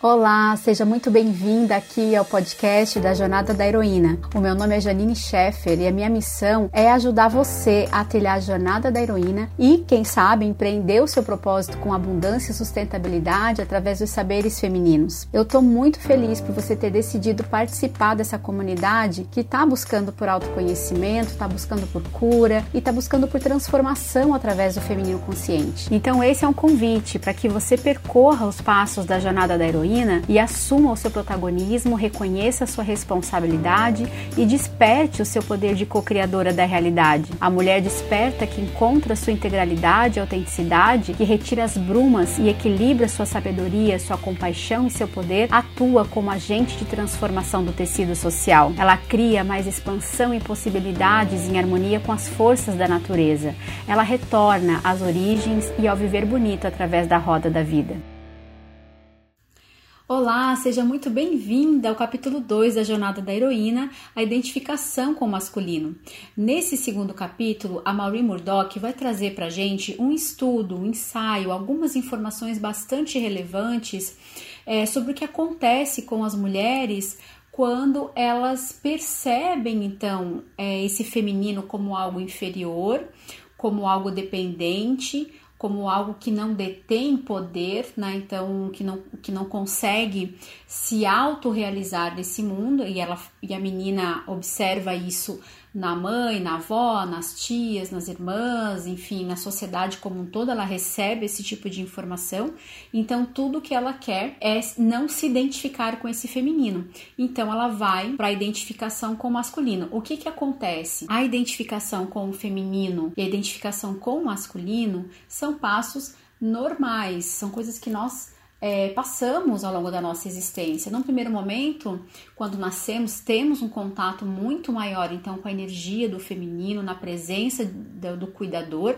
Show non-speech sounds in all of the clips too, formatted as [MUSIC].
Olá, seja muito bem-vinda aqui ao podcast da Jornada da Heroína. O meu nome é Janine Scheffer e a minha missão é ajudar você a trilhar a jornada da heroína e, quem sabe, empreender o seu propósito com abundância e sustentabilidade através dos saberes femininos. Eu estou muito feliz por você ter decidido participar dessa comunidade que está buscando por autoconhecimento, está buscando por cura e está buscando por transformação através do feminino consciente. Então, esse é um convite para que você percorra os passos da jornada da heroína heroína e assuma o seu protagonismo, reconheça a sua responsabilidade e desperte o seu poder de co-criadora da realidade. A mulher desperta que encontra sua integralidade e autenticidade, que retira as brumas e equilibra sua sabedoria, sua compaixão e seu poder, atua como agente de transformação do tecido social. Ela cria mais expansão e possibilidades em harmonia com as forças da natureza. Ela retorna às origens e ao viver bonito através da roda da vida. Olá, seja muito bem-vinda ao capítulo 2 da Jornada da Heroína, a identificação com o masculino. Nesse segundo capítulo, a Maureen Murdoch vai trazer para gente um estudo, um ensaio, algumas informações bastante relevantes é, sobre o que acontece com as mulheres quando elas percebem, então, é, esse feminino como algo inferior, como algo dependente, como algo que não detém poder, né? Então que não, que não consegue se autorrealizar nesse mundo e ela e a menina observa isso na mãe, na avó, nas tias, nas irmãs, enfim, na sociedade como um todo, ela recebe esse tipo de informação. Então, tudo que ela quer é não se identificar com esse feminino. Então, ela vai para a identificação com o masculino. O que que acontece? A identificação com o feminino e a identificação com o masculino são passos normais, são coisas que nós é, passamos ao longo da nossa existência. Num primeiro momento, quando nascemos, temos um contato muito maior então com a energia do feminino na presença do, do, cuidador,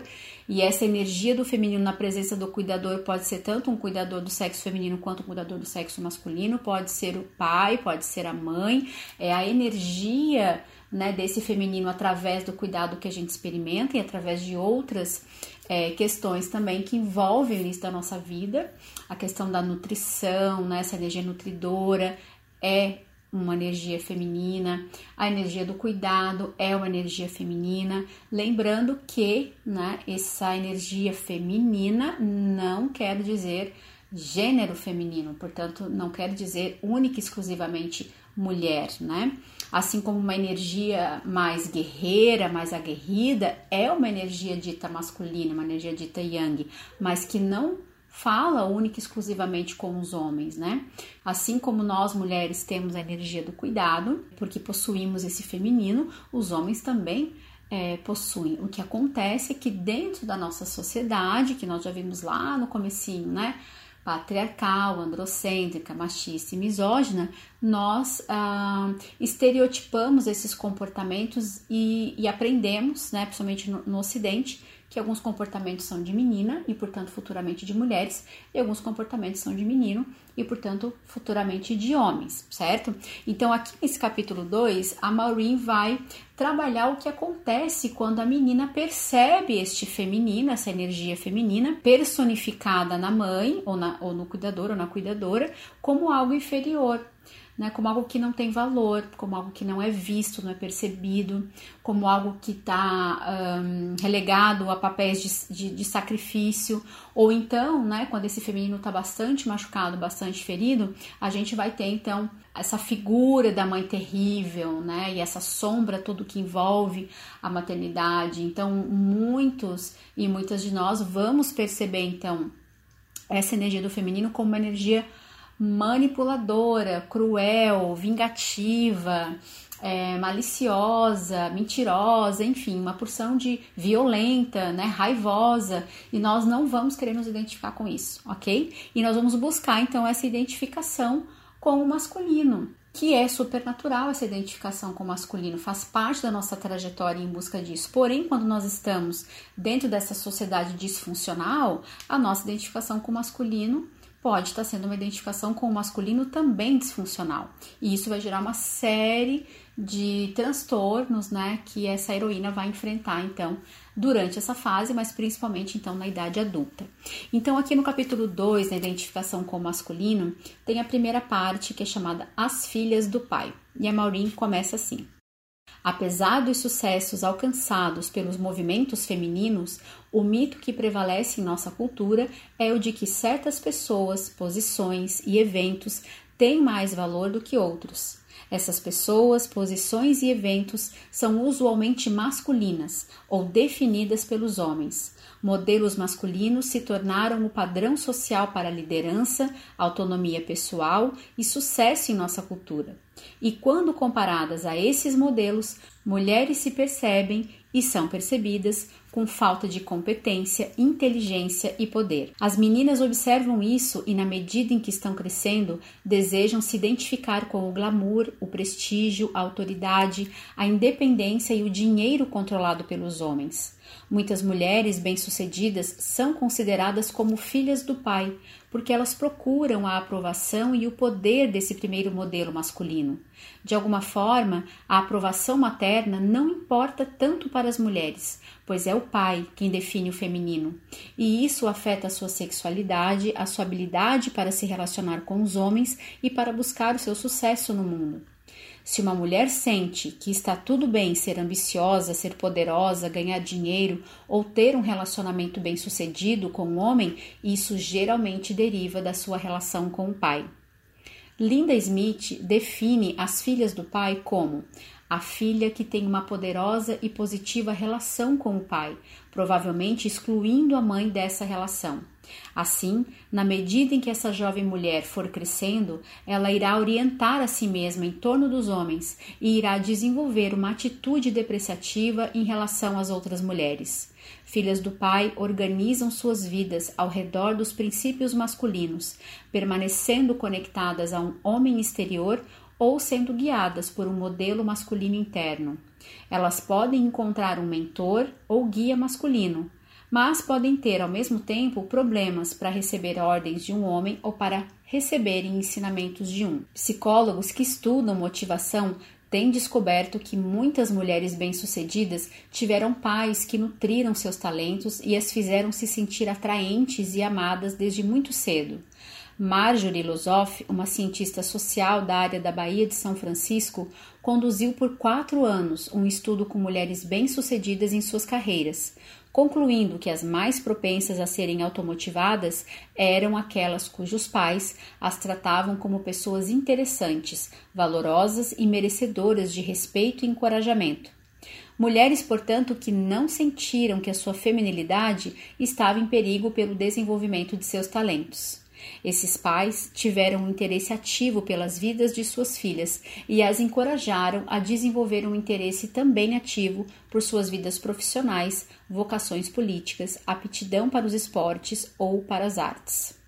e essa energia do feminino na presença do cuidador pode ser tanto um cuidador do sexo feminino quanto um cuidador do sexo masculino, pode ser o pai, pode ser a mãe, é a energia né, desse feminino através do cuidado que a gente experimenta e através de outras é, questões também que envolvem isso da nossa vida. A questão da nutrição, né, essa energia nutridora é uma energia feminina, a energia do cuidado é uma energia feminina. Lembrando que né, essa energia feminina não quer dizer gênero feminino, portanto, não quer dizer única e exclusivamente mulher, né? Assim como uma energia mais guerreira, mais aguerrida, é uma energia dita masculina, uma energia dita yang, mas que não fala única e exclusivamente com os homens, né? Assim como nós mulheres temos a energia do cuidado, porque possuímos esse feminino, os homens também é, possuem. O que acontece é que dentro da nossa sociedade, que nós já vimos lá no comecinho, né? Patriarcal, androcêntrica, machista e misógina, nós ah, estereotipamos esses comportamentos e, e aprendemos, né, principalmente no, no Ocidente, que alguns comportamentos são de menina e, portanto, futuramente de mulheres, e alguns comportamentos são de menino e, portanto, futuramente de homens, certo? Então, aqui nesse capítulo 2, a Maureen vai trabalhar o que acontece quando a menina percebe este feminino, essa energia feminina, personificada na mãe, ou, na, ou no cuidador, ou na cuidadora, como algo inferior né, como algo que não tem valor, como algo que não é visto, não é percebido, como algo que está um, relegado a papéis de, de, de, sacrifício, ou então, né, quando esse feminino está bastante machucado, bastante ferido, a gente vai ter então essa figura da mãe terrível, né, e essa sombra tudo que envolve a maternidade. Então, muitos e muitas de nós vamos perceber então essa energia do feminino como uma energia manipuladora, cruel, vingativa, é, maliciosa, mentirosa, enfim, uma porção de violenta, né, raivosa, e nós não vamos querer nos identificar com isso, ok? E nós vamos buscar então essa identificação com o masculino, que é supernatural essa identificação com o masculino, faz parte da nossa trajetória em busca disso. Porém, quando nós estamos dentro dessa sociedade disfuncional, a nossa identificação com o masculino pode estar sendo uma identificação com o masculino também disfuncional. E isso vai gerar uma série de transtornos, né, que essa heroína vai enfrentar, então, durante essa fase, mas principalmente, então, na idade adulta. Então, aqui no capítulo 2, na identificação com o masculino, tem a primeira parte que é chamada As Filhas do Pai. E a Maureen começa assim. Apesar dos sucessos alcançados pelos movimentos femininos, o mito que prevalece em nossa cultura é o de que certas pessoas, posições e eventos têm mais valor do que outros. Essas pessoas, posições e eventos são usualmente masculinas ou definidas pelos homens. Modelos masculinos se tornaram o padrão social para liderança, autonomia pessoal e sucesso em nossa cultura. E quando comparadas a esses modelos, mulheres se percebem e são percebidas com falta de competência, inteligência e poder. As meninas observam isso e, na medida em que estão crescendo, desejam se identificar com o glamour, o prestígio, a autoridade, a independência e o dinheiro controlado pelos homens. Muitas mulheres bem-sucedidas são consideradas como filhas do pai, porque elas procuram a aprovação e o poder desse primeiro modelo masculino. De alguma forma, a aprovação materna não importa tanto para as mulheres, pois é o pai quem define o feminino, e isso afeta a sua sexualidade, a sua habilidade para se relacionar com os homens e para buscar o seu sucesso no mundo. Se uma mulher sente que está tudo bem ser ambiciosa, ser poderosa, ganhar dinheiro ou ter um relacionamento bem-sucedido com um homem, isso geralmente deriva da sua relação com o pai. Linda Smith define as filhas do pai como a filha que tem uma poderosa e positiva relação com o pai, provavelmente excluindo a mãe dessa relação. Assim, na medida em que essa jovem mulher for crescendo, ela irá orientar a si mesma em torno dos homens e irá desenvolver uma atitude depreciativa em relação às outras mulheres. Filhas do pai organizam suas vidas ao redor dos princípios masculinos, permanecendo conectadas a um homem exterior ou sendo guiadas por um modelo masculino interno. Elas podem encontrar um mentor ou guia masculino, mas podem ter ao mesmo tempo problemas para receber ordens de um homem ou para receberem ensinamentos de um. Psicólogos que estudam motivação têm descoberto que muitas mulheres bem-sucedidas tiveram pais que nutriram seus talentos e as fizeram se sentir atraentes e amadas desde muito cedo. Marjorie Lozoff, uma cientista social da área da Baía de São Francisco, conduziu por quatro anos um estudo com mulheres bem-sucedidas em suas carreiras, concluindo que as mais propensas a serem automotivadas eram aquelas cujos pais as tratavam como pessoas interessantes, valorosas e merecedoras de respeito e encorajamento. Mulheres, portanto, que não sentiram que a sua feminilidade estava em perigo pelo desenvolvimento de seus talentos. Esses pais tiveram um interesse ativo pelas vidas de suas filhas e as encorajaram a desenvolver um interesse também ativo por suas vidas profissionais, vocações políticas, aptidão para os esportes ou para as artes.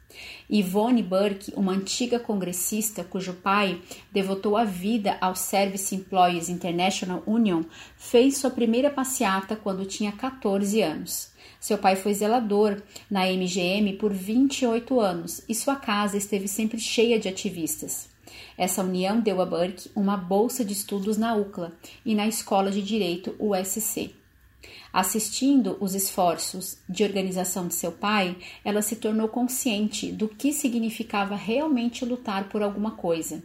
Yvonne Burke, uma antiga congressista cujo pai devotou a vida ao Service Employees International Union, fez sua primeira passeata quando tinha 14 anos. Seu pai foi zelador na MGM por 28 anos e sua casa esteve sempre cheia de ativistas. Essa união deu a Burke uma bolsa de estudos na UCLA e na Escola de Direito USC. Assistindo os esforços de organização de seu pai, ela se tornou consciente do que significava realmente lutar por alguma coisa.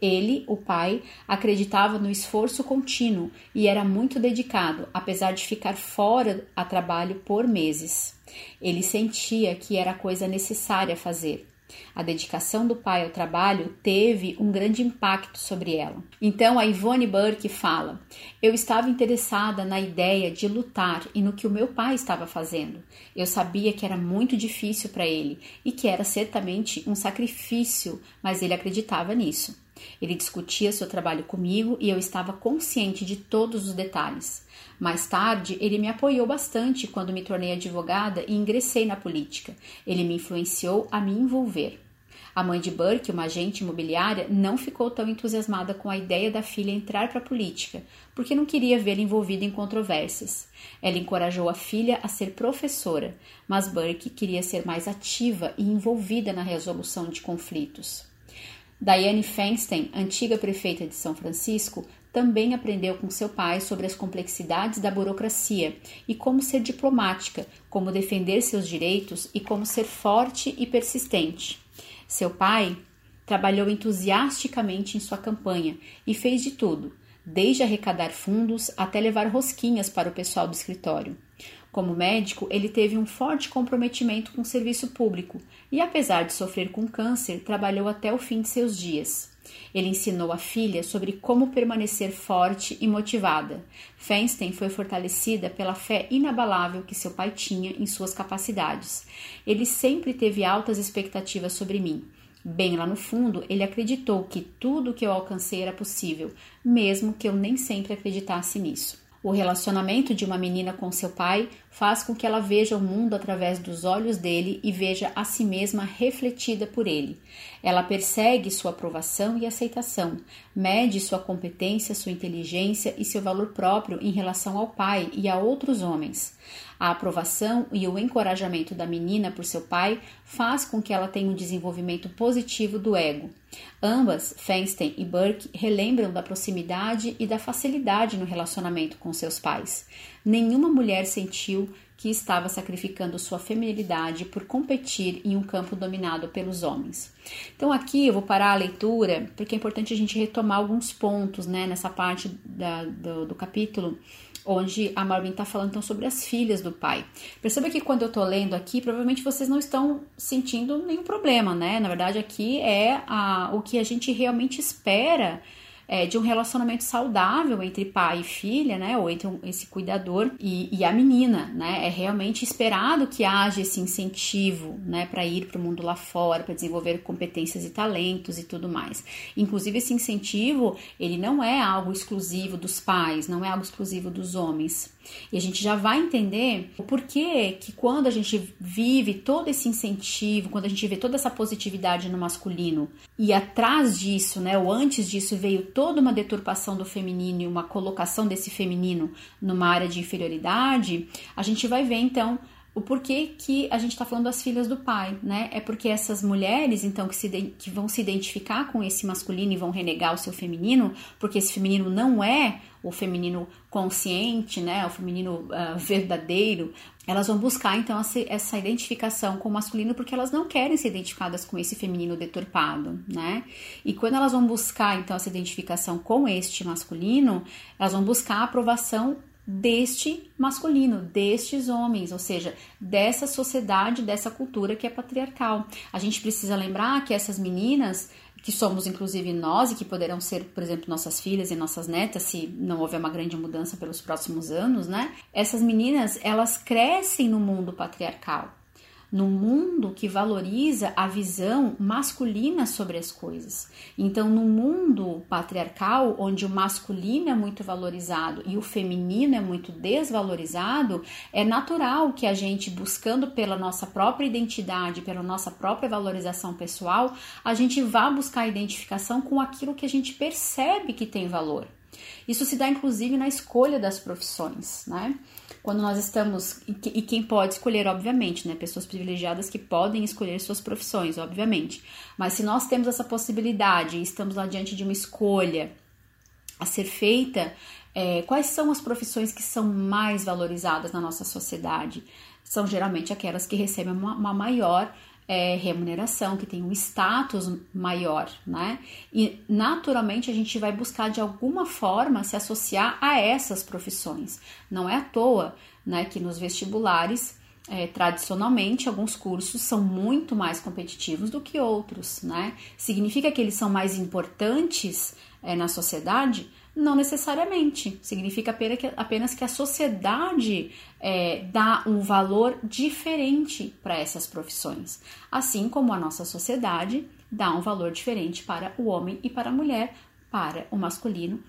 Ele, o pai, acreditava no esforço contínuo e era muito dedicado, apesar de ficar fora a trabalho por meses. Ele sentia que era a coisa necessária fazer. A dedicação do pai ao trabalho teve um grande impacto sobre ela. Então a Ivone Burke fala: Eu estava interessada na ideia de lutar e no que o meu pai estava fazendo. Eu sabia que era muito difícil para ele e que era certamente um sacrifício, mas ele acreditava nisso. Ele discutia seu trabalho comigo e eu estava consciente de todos os detalhes. Mais tarde, ele me apoiou bastante quando me tornei advogada e ingressei na política. Ele me influenciou a me envolver. A mãe de Burke, uma agente imobiliária, não ficou tão entusiasmada com a ideia da filha entrar para a política, porque não queria vê-la envolvida em controvérsias. Ela encorajou a filha a ser professora, mas Burke queria ser mais ativa e envolvida na resolução de conflitos. Diane Feinstein, antiga prefeita de São Francisco, também aprendeu com seu pai sobre as complexidades da burocracia e como ser diplomática, como defender seus direitos e como ser forte e persistente. Seu pai trabalhou entusiasticamente em sua campanha e fez de tudo, desde arrecadar fundos até levar rosquinhas para o pessoal do escritório. Como médico, ele teve um forte comprometimento com o serviço público e, apesar de sofrer com câncer, trabalhou até o fim de seus dias. Ele ensinou a filha sobre como permanecer forte e motivada. Feinstein foi fortalecida pela fé inabalável que seu pai tinha em suas capacidades. Ele sempre teve altas expectativas sobre mim. Bem lá no fundo, ele acreditou que tudo que eu alcancei era possível, mesmo que eu nem sempre acreditasse nisso. O relacionamento de uma menina com seu pai faz com que ela veja o mundo através dos olhos dele e veja a si mesma refletida por ele. Ela persegue sua aprovação e aceitação, mede sua competência, sua inteligência e seu valor próprio em relação ao pai e a outros homens. A aprovação e o encorajamento da menina por seu pai faz com que ela tenha um desenvolvimento positivo do ego. Ambas, Feinstein e Burke, relembram da proximidade e da facilidade no relacionamento com seus pais. Nenhuma mulher sentiu que estava sacrificando sua feminilidade por competir em um campo dominado pelos homens. Então aqui eu vou parar a leitura porque é importante a gente retomar alguns pontos, né, nessa parte da, do, do capítulo onde a Marvin está falando então sobre as filhas do pai. Perceba que quando eu estou lendo aqui, provavelmente vocês não estão sentindo nenhum problema, né? Na verdade, aqui é a, o que a gente realmente espera é, de um relacionamento saudável entre pai e filha, né? Ou entre um, esse cuidador e, e, a menina, né? É realmente esperado que haja esse incentivo, né? Para ir para o mundo lá fora, para desenvolver competências e talentos e tudo mais. Inclusive, esse incentivo, ele não é algo exclusivo dos pais, não é algo exclusivo dos homens. E a gente já vai entender o porquê que quando a gente vive todo esse incentivo, quando a gente vê toda essa positividade no masculino e atrás disso, né, ou antes disso veio toda uma deturpação do feminino e uma colocação desse feminino numa área de inferioridade, a gente vai ver então o porquê que a gente está falando das filhas do pai, né? É porque essas mulheres, então, que, se, que vão se identificar com esse masculino e vão renegar o seu feminino, porque esse feminino não é o feminino consciente, né? O feminino uh, verdadeiro, elas vão buscar então essa identificação com o masculino porque elas não querem ser identificadas com esse feminino deturpado, né? E quando elas vão buscar então essa identificação com este masculino, elas vão buscar a aprovação deste masculino, destes homens, ou seja, dessa sociedade, dessa cultura que é patriarcal. A gente precisa lembrar que essas meninas, que somos inclusive nós e que poderão ser, por exemplo, nossas filhas e nossas netas, se não houver uma grande mudança pelos próximos anos, né? Essas meninas, elas crescem no mundo patriarcal num mundo que valoriza a visão masculina sobre as coisas. Então, no mundo patriarcal, onde o masculino é muito valorizado e o feminino é muito desvalorizado, é natural que a gente, buscando pela nossa própria identidade, pela nossa própria valorização pessoal, a gente vá buscar identificação com aquilo que a gente percebe que tem valor. Isso se dá inclusive na escolha das profissões, né? Quando nós estamos. E quem pode escolher, obviamente, né? Pessoas privilegiadas que podem escolher suas profissões, obviamente. Mas se nós temos essa possibilidade e estamos lá diante de uma escolha a ser feita, é, quais são as profissões que são mais valorizadas na nossa sociedade? São geralmente aquelas que recebem uma, uma maior é, remuneração, que tem um status maior, né? E naturalmente a gente vai buscar de alguma forma se associar a essas profissões. Não é à toa, né, que nos vestibulares é, tradicionalmente, alguns cursos são muito mais competitivos do que outros, né? Significa que eles são mais importantes é, na sociedade? Não necessariamente. Significa apenas que a sociedade é, dá um valor diferente para essas profissões. Assim como a nossa sociedade dá um valor diferente para o homem e para a mulher, para o masculino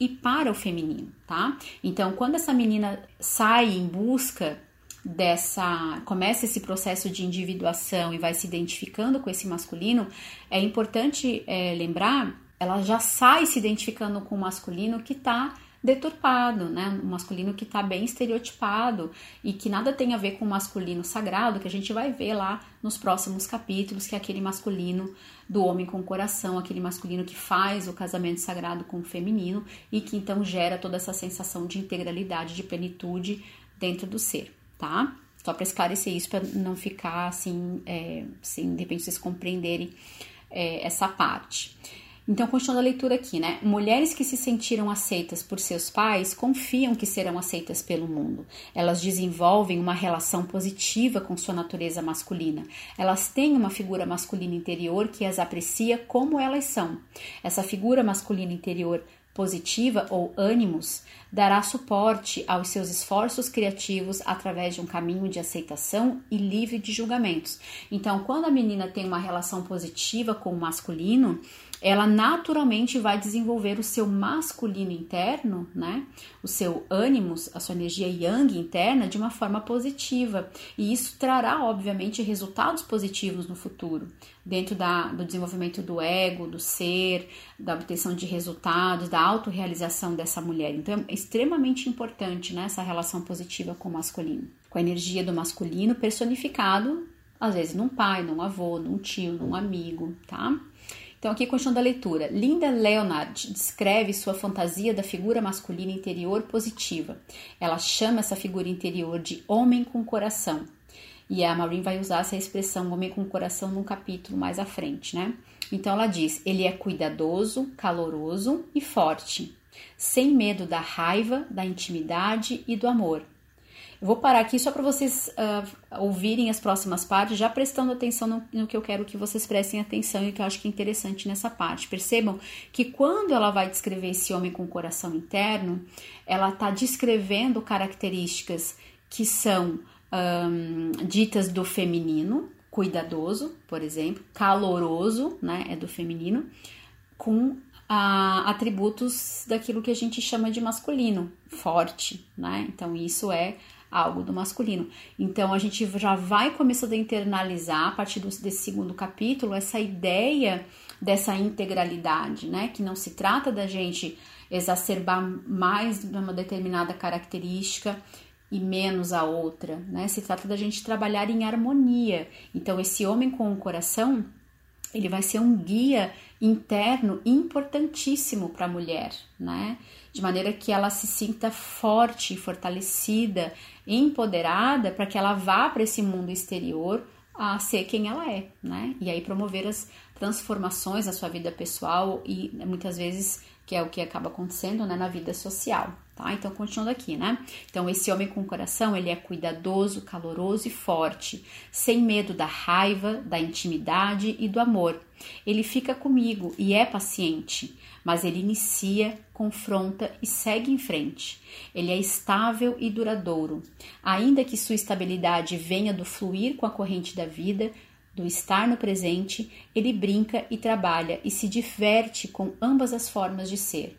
e para o feminino, tá? Então, quando essa menina sai em busca dessa começa esse processo de individuação e vai se identificando com esse masculino, é importante é, lembrar, ela já sai se identificando com o masculino que está deturpado, né? Um masculino que está bem estereotipado e que nada tem a ver com o masculino sagrado, que a gente vai ver lá nos próximos capítulos, que é aquele masculino do homem com coração, aquele masculino que faz o casamento sagrado com o feminino e que então gera toda essa sensação de integralidade, de plenitude dentro do ser, tá? Só para esclarecer isso, para não ficar assim, é, sem de repente vocês compreenderem é, essa parte. Então, continuando a leitura aqui, né? Mulheres que se sentiram aceitas por seus pais confiam que serão aceitas pelo mundo. Elas desenvolvem uma relação positiva com sua natureza masculina. Elas têm uma figura masculina interior que as aprecia como elas são. Essa figura masculina interior positiva ou ânimos dará suporte aos seus esforços criativos através de um caminho de aceitação e livre de julgamentos. Então, quando a menina tem uma relação positiva com o masculino, ela naturalmente vai desenvolver o seu masculino interno, né? O seu ânimos, a sua energia yang interna de uma forma positiva. E isso trará, obviamente, resultados positivos no futuro, dentro da, do desenvolvimento do ego, do ser, da obtenção de resultados, da autorrealização dessa mulher. Então, é extremamente importante né, essa relação positiva com o masculino. Com a energia do masculino personificado, às vezes num pai, num avô, num tio, num amigo, tá? Então, aqui continuando a leitura. Linda Leonard descreve sua fantasia da figura masculina interior positiva. Ela chama essa figura interior de homem com coração. E a Maureen vai usar essa expressão homem com coração num capítulo mais à frente, né? Então ela diz: ele é cuidadoso, caloroso e forte, sem medo da raiva, da intimidade e do amor. Eu vou parar aqui só para vocês uh, ouvirem as próximas partes, já prestando atenção no, no, que eu quero que vocês prestem atenção e que eu acho que é interessante nessa parte. Percebam que quando ela vai descrever esse homem com coração interno, ela está descrevendo características que são um, ditas do feminino, cuidadoso, por exemplo, caloroso, né, é do feminino, com a, atributos daquilo que a gente chama de masculino, forte, né? Então isso é algo do masculino. Então a gente já vai começando a internalizar a partir desse segundo capítulo essa ideia dessa integralidade, né? Que não se trata da gente exacerbar mais uma determinada característica e menos a outra, né? Se trata da gente trabalhar em harmonia. Então esse homem com o coração ele vai ser um guia interno importantíssimo para a mulher, né? De maneira que ela se sinta forte, fortalecida, empoderada para que ela vá para esse mundo exterior a ser quem ela é, né? E aí promover as transformações na sua vida pessoal e muitas vezes que é o que acaba acontecendo, né, na vida social tá? Então, continuando aqui, né? Então, esse homem com coração, ele é cuidadoso, caloroso e forte, sem medo da raiva, da intimidade e do amor. Ele fica comigo e é paciente, mas ele inicia, confronta e segue em frente. Ele é estável e duradouro. Ainda que sua estabilidade venha do fluir com a corrente da vida, do estar no presente, ele brinca e trabalha e se diverte com ambas as formas de ser.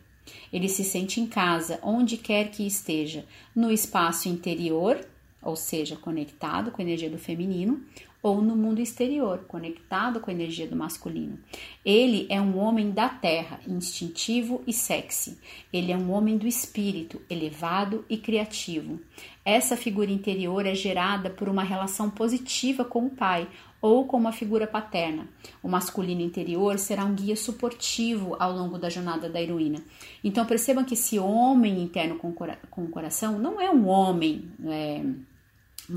Ele se sente em casa, onde quer que esteja, no espaço interior, ou seja, conectado com a energia do feminino, ou no mundo exterior, conectado com a energia do masculino. Ele é um homem da terra, instintivo e sexy. Ele é um homem do espírito, elevado e criativo. Essa figura interior é gerada por uma relação positiva com o pai, ou com uma figura paterna. O masculino interior será um guia suportivo ao longo da jornada da heroína. Então percebam que esse homem interno com, com o coração não é um homem. É,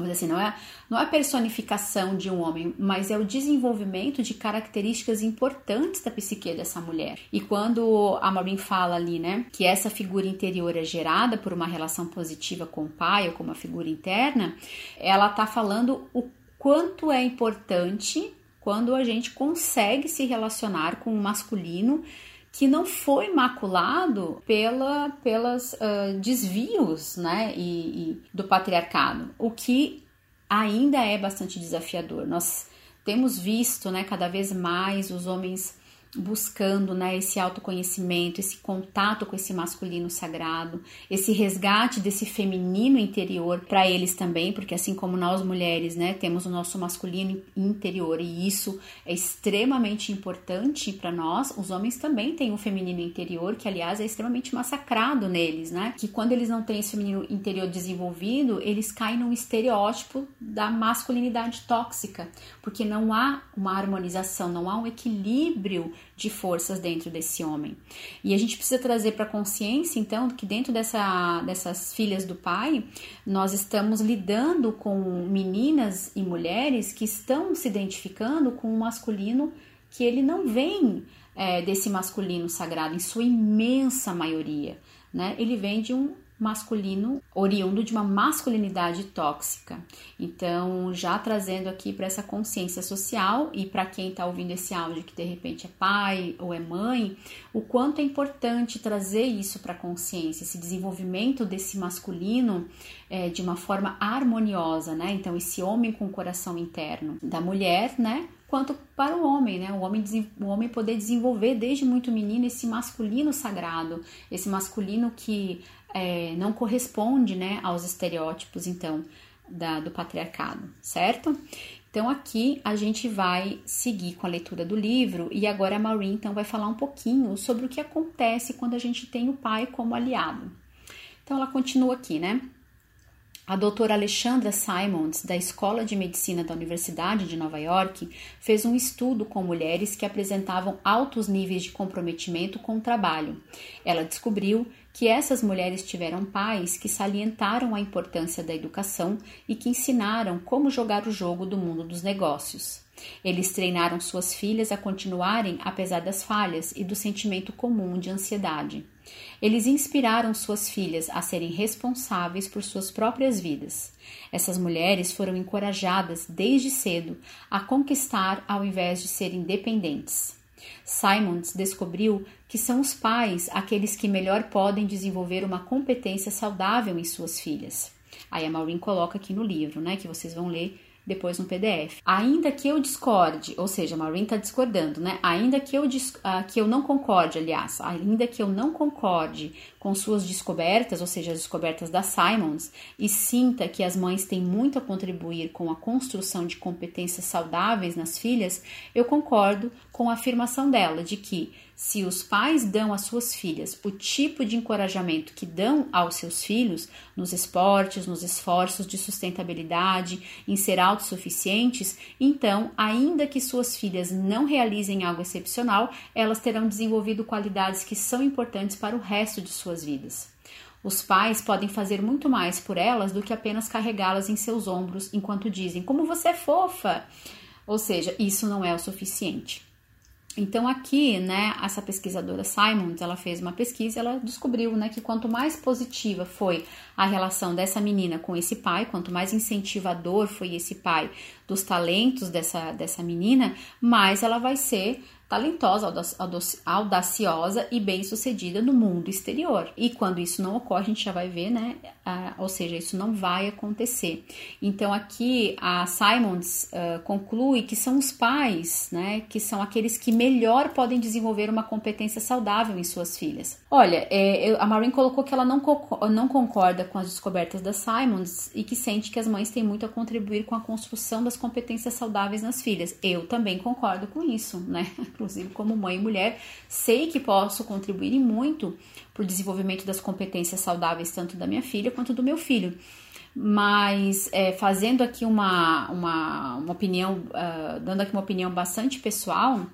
dizer assim, não é, não é a personificação de um homem, mas é o desenvolvimento de características importantes da psique dessa mulher. E quando a Maureen fala ali, né, que essa figura interior é gerada por uma relação positiva com o pai ou com uma figura interna, ela está falando o quanto é importante quando a gente consegue se relacionar com um masculino que não foi maculado pela, pelas uh, desvios né, e, e do patriarcado, o que ainda é bastante desafiador. Nós temos visto né, cada vez mais os homens buscando né, esse autoconhecimento, esse contato com esse masculino sagrado, esse resgate desse feminino interior para eles também, porque assim como nós mulheres né, temos o nosso masculino interior e isso é extremamente importante para nós, os homens também têm um feminino interior que, aliás, é extremamente massacrado neles, né? Que quando eles não têm esse feminino interior desenvolvido, eles caem num estereótipo da masculinidade tóxica, porque não há uma harmonização, não há um equilíbrio de forças dentro desse homem. E a gente precisa trazer para consciência, então, que dentro dessa, dessas filhas do pai, nós estamos lidando com meninas e mulheres que estão se identificando com um masculino que ele não vem é, desse masculino sagrado, em sua imensa maioria. Né? Ele vem de um masculino oriundo de uma masculinidade tóxica. Então, já trazendo aqui para essa consciência social e para quem está ouvindo esse áudio que de repente é pai ou é mãe, o quanto é importante trazer isso para a consciência, esse desenvolvimento desse masculino é, de uma forma harmoniosa, né? Então, esse homem com o coração interno da mulher, né? quanto para o homem, né? O homem, o homem poder desenvolver desde muito menino esse masculino sagrado, esse masculino que é, não corresponde né, aos estereótipos, então, da, do patriarcado, certo? Então, aqui a gente vai seguir com a leitura do livro e agora a Maureen então vai falar um pouquinho sobre o que acontece quando a gente tem o pai como aliado. Então, ela continua aqui, né? A doutora Alexandra Simons, da Escola de Medicina da Universidade de Nova York, fez um estudo com mulheres que apresentavam altos níveis de comprometimento com o trabalho. Ela descobriu que essas mulheres tiveram pais que salientaram a importância da educação e que ensinaram como jogar o jogo do mundo dos negócios. Eles treinaram suas filhas a continuarem apesar das falhas e do sentimento comum de ansiedade. Eles inspiraram suas filhas a serem responsáveis por suas próprias vidas. Essas mulheres foram encorajadas desde cedo a conquistar ao invés de serem dependentes. Simons descobriu que são os pais aqueles que melhor podem desenvolver uma competência saudável em suas filhas. Aí a Maureen coloca aqui no livro, né, que vocês vão ler depois no PDF. Ainda que eu discorde, ou seja, a Maureen está discordando, né? Ainda que eu, uh, que eu não concorde, aliás, ainda que eu não concorde com suas descobertas, ou seja, as descobertas da Simons, e sinta que as mães têm muito a contribuir com a construção de competências saudáveis nas filhas, eu concordo com a afirmação dela de que se os pais dão às suas filhas o tipo de encorajamento que dão aos seus filhos nos esportes, nos esforços de sustentabilidade, em ser autossuficientes, então, ainda que suas filhas não realizem algo excepcional, elas terão desenvolvido qualidades que são importantes para o resto de suas vidas. Os pais podem fazer muito mais por elas do que apenas carregá-las em seus ombros enquanto dizem: Como você é fofa! Ou seja, isso não é o suficiente. Então aqui, né, essa pesquisadora Simons, ela fez uma pesquisa, ela descobriu, né, que quanto mais positiva foi a relação dessa menina com esse pai, quanto mais incentivador foi esse pai dos talentos dessa, dessa menina, mais ela vai ser talentosa, audaciosa e bem-sucedida no mundo exterior. E quando isso não ocorre, a gente já vai ver, né? Ah, ou seja, isso não vai acontecer. Então aqui a Simons uh, conclui que são os pais, né? Que são aqueles que melhor podem desenvolver uma competência saudável em suas filhas. Olha, é, a Maureen colocou que ela não, não concorda com as descobertas da Simons e que sente que as mães têm muito a contribuir com a construção das competências saudáveis nas filhas. Eu também concordo com isso, né? [LAUGHS] inclusive como mãe e mulher, sei que posso contribuir muito para o desenvolvimento das competências saudáveis, tanto da minha filha quanto do meu filho. Mas é, fazendo aqui uma, uma, uma opinião, uh, dando aqui uma opinião bastante pessoal,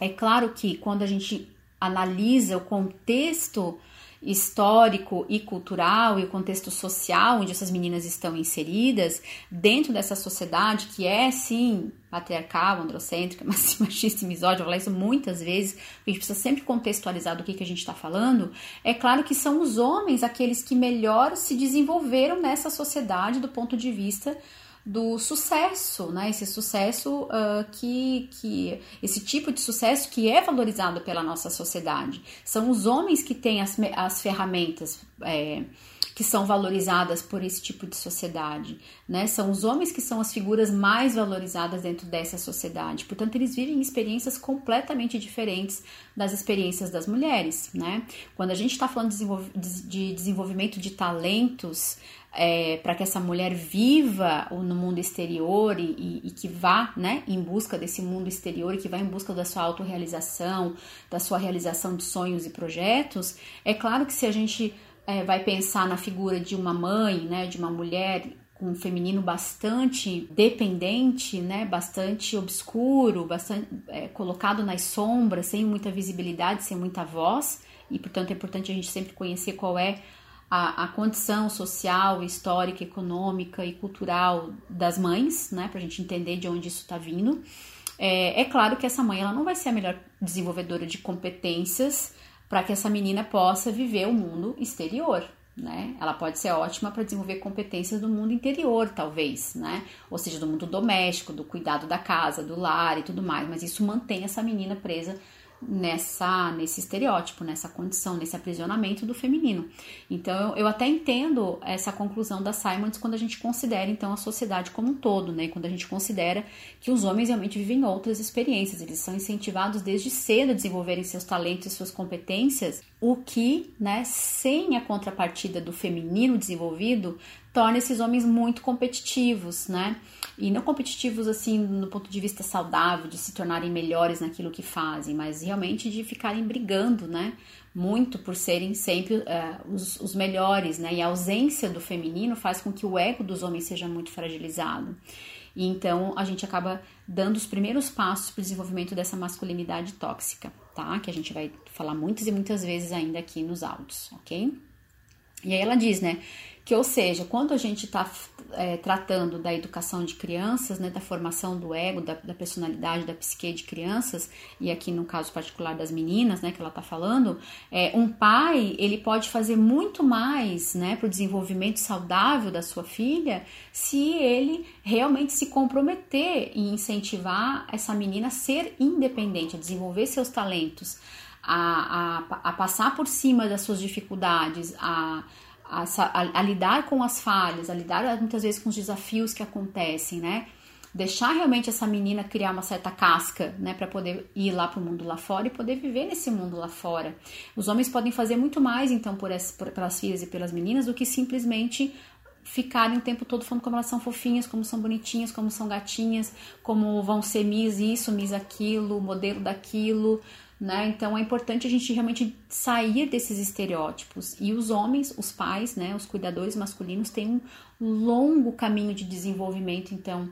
é claro que quando a gente analisa o contexto histórico e cultural e o contexto social onde essas meninas estão inseridas dentro dessa sociedade que é sim patriarcal, androcêntrica, [LAUGHS] machista e misógina, vou falar isso muitas vezes, a gente precisa sempre contextualizar do que, que a gente está falando, é claro que são os homens aqueles que melhor se desenvolveram nessa sociedade do ponto de vista do sucesso, né? Esse sucesso uh, que, que. Esse tipo de sucesso que é valorizado pela nossa sociedade. São os homens que têm as, as ferramentas. É, que são valorizadas por esse tipo de sociedade, né? São os homens que são as figuras mais valorizadas dentro dessa sociedade. Portanto, eles vivem experiências completamente diferentes das experiências das mulheres, né? Quando a gente está falando de desenvolvimento de talentos, é, para que essa mulher viva no mundo exterior e, e, que vá né, em busca desse mundo exterior e que vá em busca da sua autorrealização, da sua realização de sonhos e projetos, é claro que se a gente é, vai pensar na figura de uma mãe, né, de uma mulher com um feminino bastante dependente, né, bastante obscuro, bastante é, colocado nas sombras, sem muita visibilidade, sem muita voz, e portanto é importante a gente sempre conhecer qual é a, a condição social, histórica, econômica e cultural das mães, né, para a gente entender de onde isso está vindo. É, é, claro que essa mãe ela não vai ser a melhor desenvolvedora de competências para que essa menina possa viver o mundo exterior, né? Ela pode ser ótima para desenvolver competências do mundo interior, talvez, né? Ou seja, do mundo doméstico, do cuidado da casa, do lar e tudo mais, mas isso mantém essa menina presa nessa nesse estereótipo, nessa condição, nesse aprisionamento do feminino. Então eu até entendo essa conclusão da Simons quando a gente considera então a sociedade como um todo, né? Quando a gente considera que os homens realmente vivem outras experiências, eles são incentivados desde cedo a desenvolverem seus talentos e suas competências, o que, né, sem a contrapartida do feminino desenvolvido, torna esses homens muito competitivos, né? E não competitivos assim no ponto de vista saudável, de se tornarem melhores naquilo que fazem, mas realmente de ficarem brigando, né? Muito por serem sempre uh, os, os melhores, né? E a ausência do feminino faz com que o ego dos homens seja muito fragilizado. E então a gente acaba dando os primeiros passos para o desenvolvimento dessa masculinidade tóxica, tá? Que a gente vai falar muitas e muitas vezes ainda aqui nos áudios, ok? E aí ela diz, né, que, ou seja, quando a gente está é, tratando da educação de crianças, né, da formação do ego, da, da, personalidade, da psique de crianças, e aqui no caso particular das meninas, né, que ela está falando, é, um pai ele pode fazer muito mais, né, para o desenvolvimento saudável da sua filha, se ele realmente se comprometer em incentivar essa menina a ser independente, a desenvolver seus talentos, a, a, a passar por cima das suas dificuldades, a a, a, a, lidar com as falhas, a lidar muitas vezes com os desafios que acontecem, né? Deixar realmente essa menina criar uma certa casca, né, para poder ir lá para o mundo lá fora e poder viver nesse mundo lá fora. Os homens podem fazer muito mais, então, por, essa, por pelas filhas e pelas meninas do que simplesmente ficarem o tempo todo falando como elas são fofinhas, como são bonitinhas, como são gatinhas, como vão ser Miss isso, Miss aquilo, modelo daquilo, né? Então é importante a gente realmente sair desses estereótipos. E os homens, os pais, né, os cuidadores masculinos têm um longo caminho de desenvolvimento, então,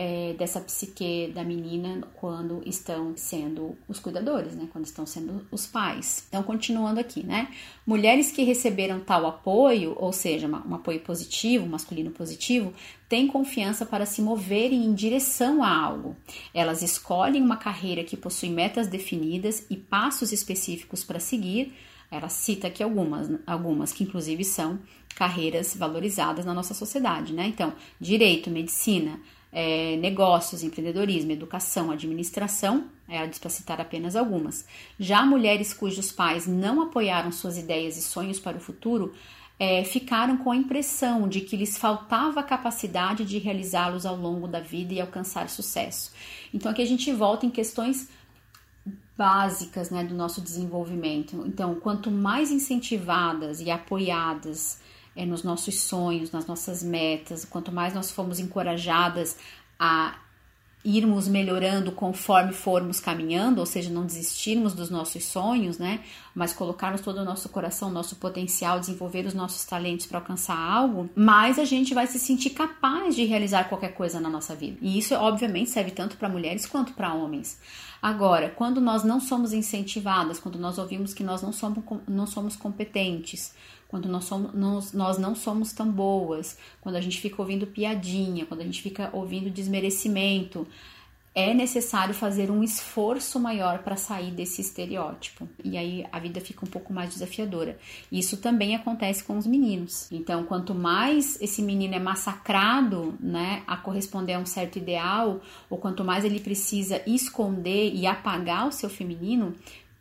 é, dessa psique da menina quando estão sendo os cuidadores, né? Quando estão sendo os pais. Então, continuando aqui, né? Mulheres que receberam tal apoio, ou seja, um apoio positivo, masculino positivo, têm confiança para se moverem em direção a algo. Elas escolhem uma carreira que possui metas definidas e passos específicos para seguir. Ela cita aqui algumas, algumas que inclusive são carreiras valorizadas na nossa sociedade, né? Então, direito, medicina, é, negócios, empreendedorismo, educação, administração, diz para citar apenas algumas. Já mulheres cujos pais não apoiaram suas ideias e sonhos para o futuro é, ficaram com a impressão de que lhes faltava a capacidade de realizá-los ao longo da vida e alcançar sucesso. Então aqui a gente volta em questões básicas né, do nosso desenvolvimento. Então, quanto mais incentivadas e apoiadas é, nos nossos sonhos, nas nossas metas, quanto mais nós fomos encorajadas a irmos melhorando conforme formos caminhando, ou seja, não desistirmos dos nossos sonhos, né? Mas colocarmos todo o nosso coração, nosso potencial, desenvolver os nossos talentos para alcançar algo, mais a gente vai se sentir capaz de realizar qualquer coisa na nossa vida. E isso, obviamente, serve tanto para mulheres quanto para homens. Agora, quando nós não somos incentivadas, quando nós ouvimos que nós não somos, não somos competentes, quando nós, somos, nós, nós não somos tão boas, quando a gente fica ouvindo piadinha, quando a gente fica ouvindo desmerecimento, é necessário fazer um esforço maior para sair desse estereótipo. E aí a vida fica um pouco mais desafiadora. Isso também acontece com os meninos. Então, quanto mais esse menino é massacrado, né, a corresponder a um certo ideal, ou quanto mais ele precisa esconder e apagar o seu feminino,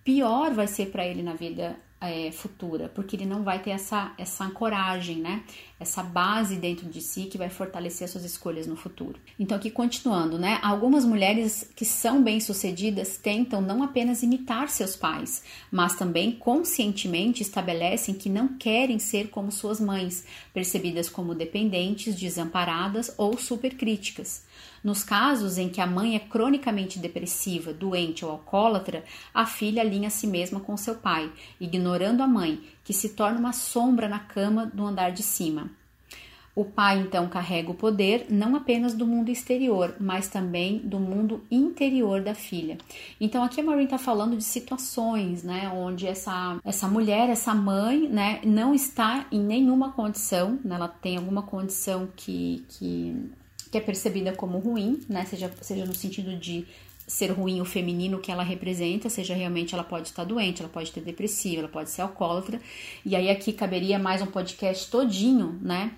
pior vai ser para ele na vida é, futura, porque ele não vai ter essa, essa ancoragem, né? Essa base dentro de si que vai fortalecer as suas escolhas no futuro. Então, aqui continuando, né? Algumas mulheres que são bem-sucedidas tentam não apenas imitar seus pais, mas também conscientemente estabelecem que não querem ser como suas mães, percebidas como dependentes, desamparadas ou supercríticas. Nos casos em que a mãe é cronicamente depressiva, doente ou alcoólatra, a filha alinha a si mesma com seu pai, ignorando a mãe, que se torna uma sombra na cama do andar de cima. O pai então carrega o poder não apenas do mundo exterior, mas também do mundo interior da filha. Então aqui a Maureen está falando de situações, né, onde essa, essa mulher, essa mãe, né, não está em nenhuma condição, né, ela tem alguma condição que, que que é percebida como ruim, né? Seja, seja no sentido de ser ruim o feminino que ela representa, seja realmente ela pode estar doente, ela pode ter depressiva, ela pode ser alcoólatra. E aí aqui caberia mais um podcast todinho, né?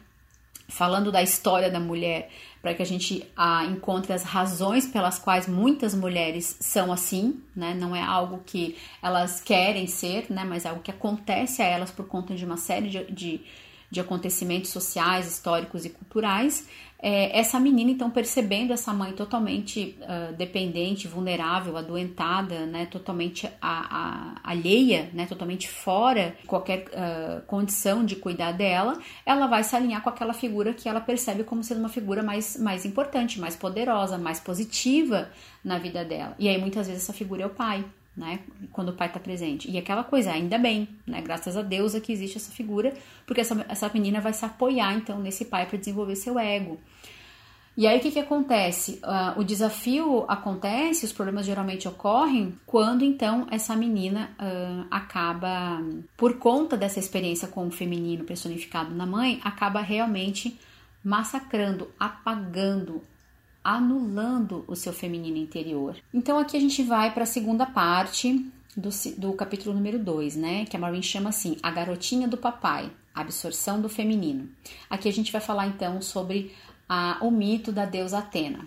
Falando da história da mulher, para que a gente ah, encontre as razões pelas quais muitas mulheres são assim, né? Não é algo que elas querem ser, né? Mas é algo que acontece a elas por conta de uma série de, de, de acontecimentos sociais, históricos e culturais. É, essa menina, então, percebendo essa mãe totalmente uh, dependente, vulnerável, adoentada, né, totalmente a, a, alheia, né, totalmente fora de qualquer uh, condição de cuidar dela, ela vai se alinhar com aquela figura que ela percebe como sendo uma figura mais, mais importante, mais poderosa, mais positiva na vida dela. E aí, muitas vezes, essa figura é o pai né? Quando o pai está presente. E aquela coisa, ainda bem, né? Graças a Deus é que existe essa figura, porque essa, essa menina vai se apoiar então nesse pai para desenvolver seu ego. E aí o que, que acontece? Uh, o desafio acontece, os problemas geralmente ocorrem quando então essa menina uh, acaba, por conta dessa experiência com o feminino personificado na mãe, acaba realmente massacrando, apagando anulando o seu feminino interior. Então aqui a gente vai para a segunda parte do, do capítulo número 2, né? Que a Maureen chama assim, a garotinha do papai, absorção do feminino. Aqui a gente vai falar então sobre a, o mito da deusa Atena.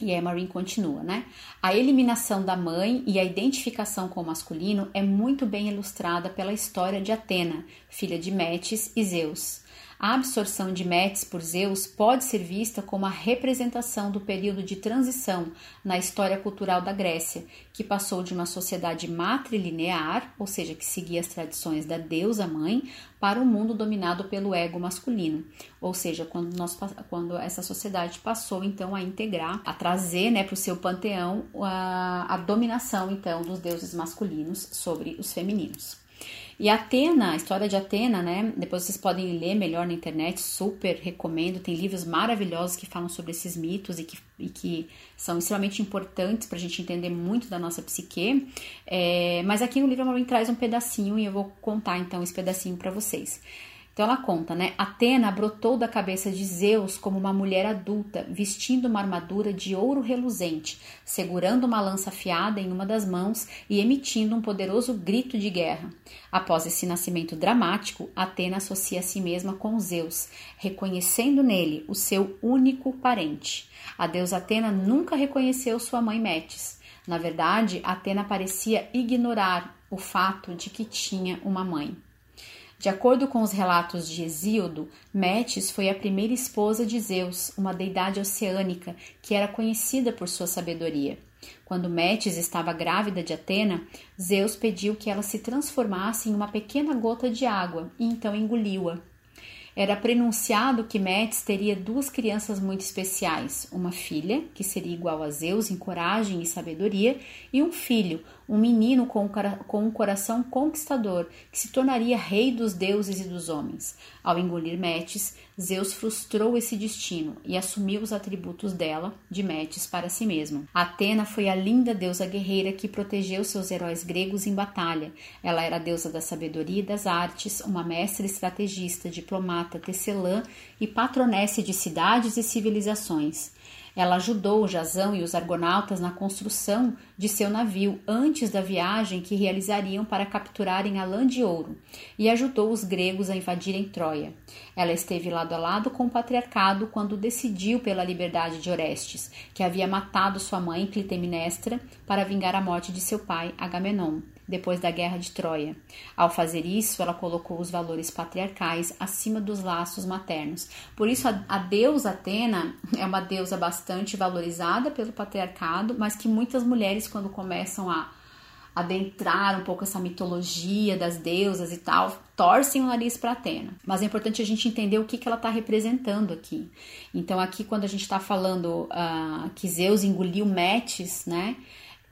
E aí a Maureen continua, né? A eliminação da mãe e a identificação com o masculino é muito bem ilustrada pela história de Atena, filha de Metis e Zeus. A absorção de Metis por Zeus pode ser vista como a representação do período de transição na história cultural da Grécia, que passou de uma sociedade matrilinear, ou seja, que seguia as tradições da deusa mãe, para um mundo dominado pelo ego masculino, ou seja, quando, nós, quando essa sociedade passou então a integrar, a trazer né, para o seu panteão a, a dominação então dos deuses masculinos sobre os femininos. E Atena, a história de Atena, né? Depois vocês podem ler melhor na internet, super recomendo. Tem livros maravilhosos que falam sobre esses mitos e que, e que são extremamente importantes para a gente entender muito da nossa psique. É, mas aqui no livro a traz um pedacinho e eu vou contar então esse pedacinho para vocês. Então ela conta, né? Atena brotou da cabeça de Zeus como uma mulher adulta, vestindo uma armadura de ouro reluzente, segurando uma lança afiada em uma das mãos e emitindo um poderoso grito de guerra. Após esse nascimento dramático, Atena associa a si mesma com Zeus, reconhecendo nele o seu único parente. A deusa Atena nunca reconheceu sua mãe Metis. Na verdade, Atena parecia ignorar o fato de que tinha uma mãe. De acordo com os relatos de Hesíodo, Metis foi a primeira esposa de Zeus, uma deidade oceânica que era conhecida por sua sabedoria. Quando Metis estava grávida de Atena, Zeus pediu que ela se transformasse em uma pequena gota de água e então engoliu-a. Era prenunciado que Metis teria duas crianças muito especiais: uma filha, que seria igual a Zeus em coragem e sabedoria, e um filho, um menino com, com um coração conquistador, que se tornaria rei dos deuses e dos homens. Ao engolir Metis, Zeus frustrou esse destino e assumiu os atributos dela, de Metis, para si mesmo. Atena foi a linda deusa guerreira que protegeu seus heróis gregos em batalha. Ela era deusa da sabedoria e das artes, uma mestra estrategista, diplomata, tecelã e patronesse de cidades e civilizações. Ela ajudou Jazão e os argonautas na construção de seu navio antes da viagem que realizariam para capturarem a lã de ouro e ajudou os gregos a invadirem Troia. Ela esteve lado a lado com o patriarcado quando decidiu pela liberdade de Orestes, que havia matado sua mãe Clitemnestra para vingar a morte de seu pai Agamenon depois da Guerra de Troia. Ao fazer isso, ela colocou os valores patriarcais acima dos laços maternos. Por isso, a, a deusa Atena é uma deusa bastante valorizada pelo patriarcado, mas que muitas mulheres, quando começam a adentrar um pouco essa mitologia das deusas e tal, torcem o nariz para Atena. Mas é importante a gente entender o que, que ela está representando aqui. Então, aqui, quando a gente está falando uh, que Zeus engoliu Metis, né?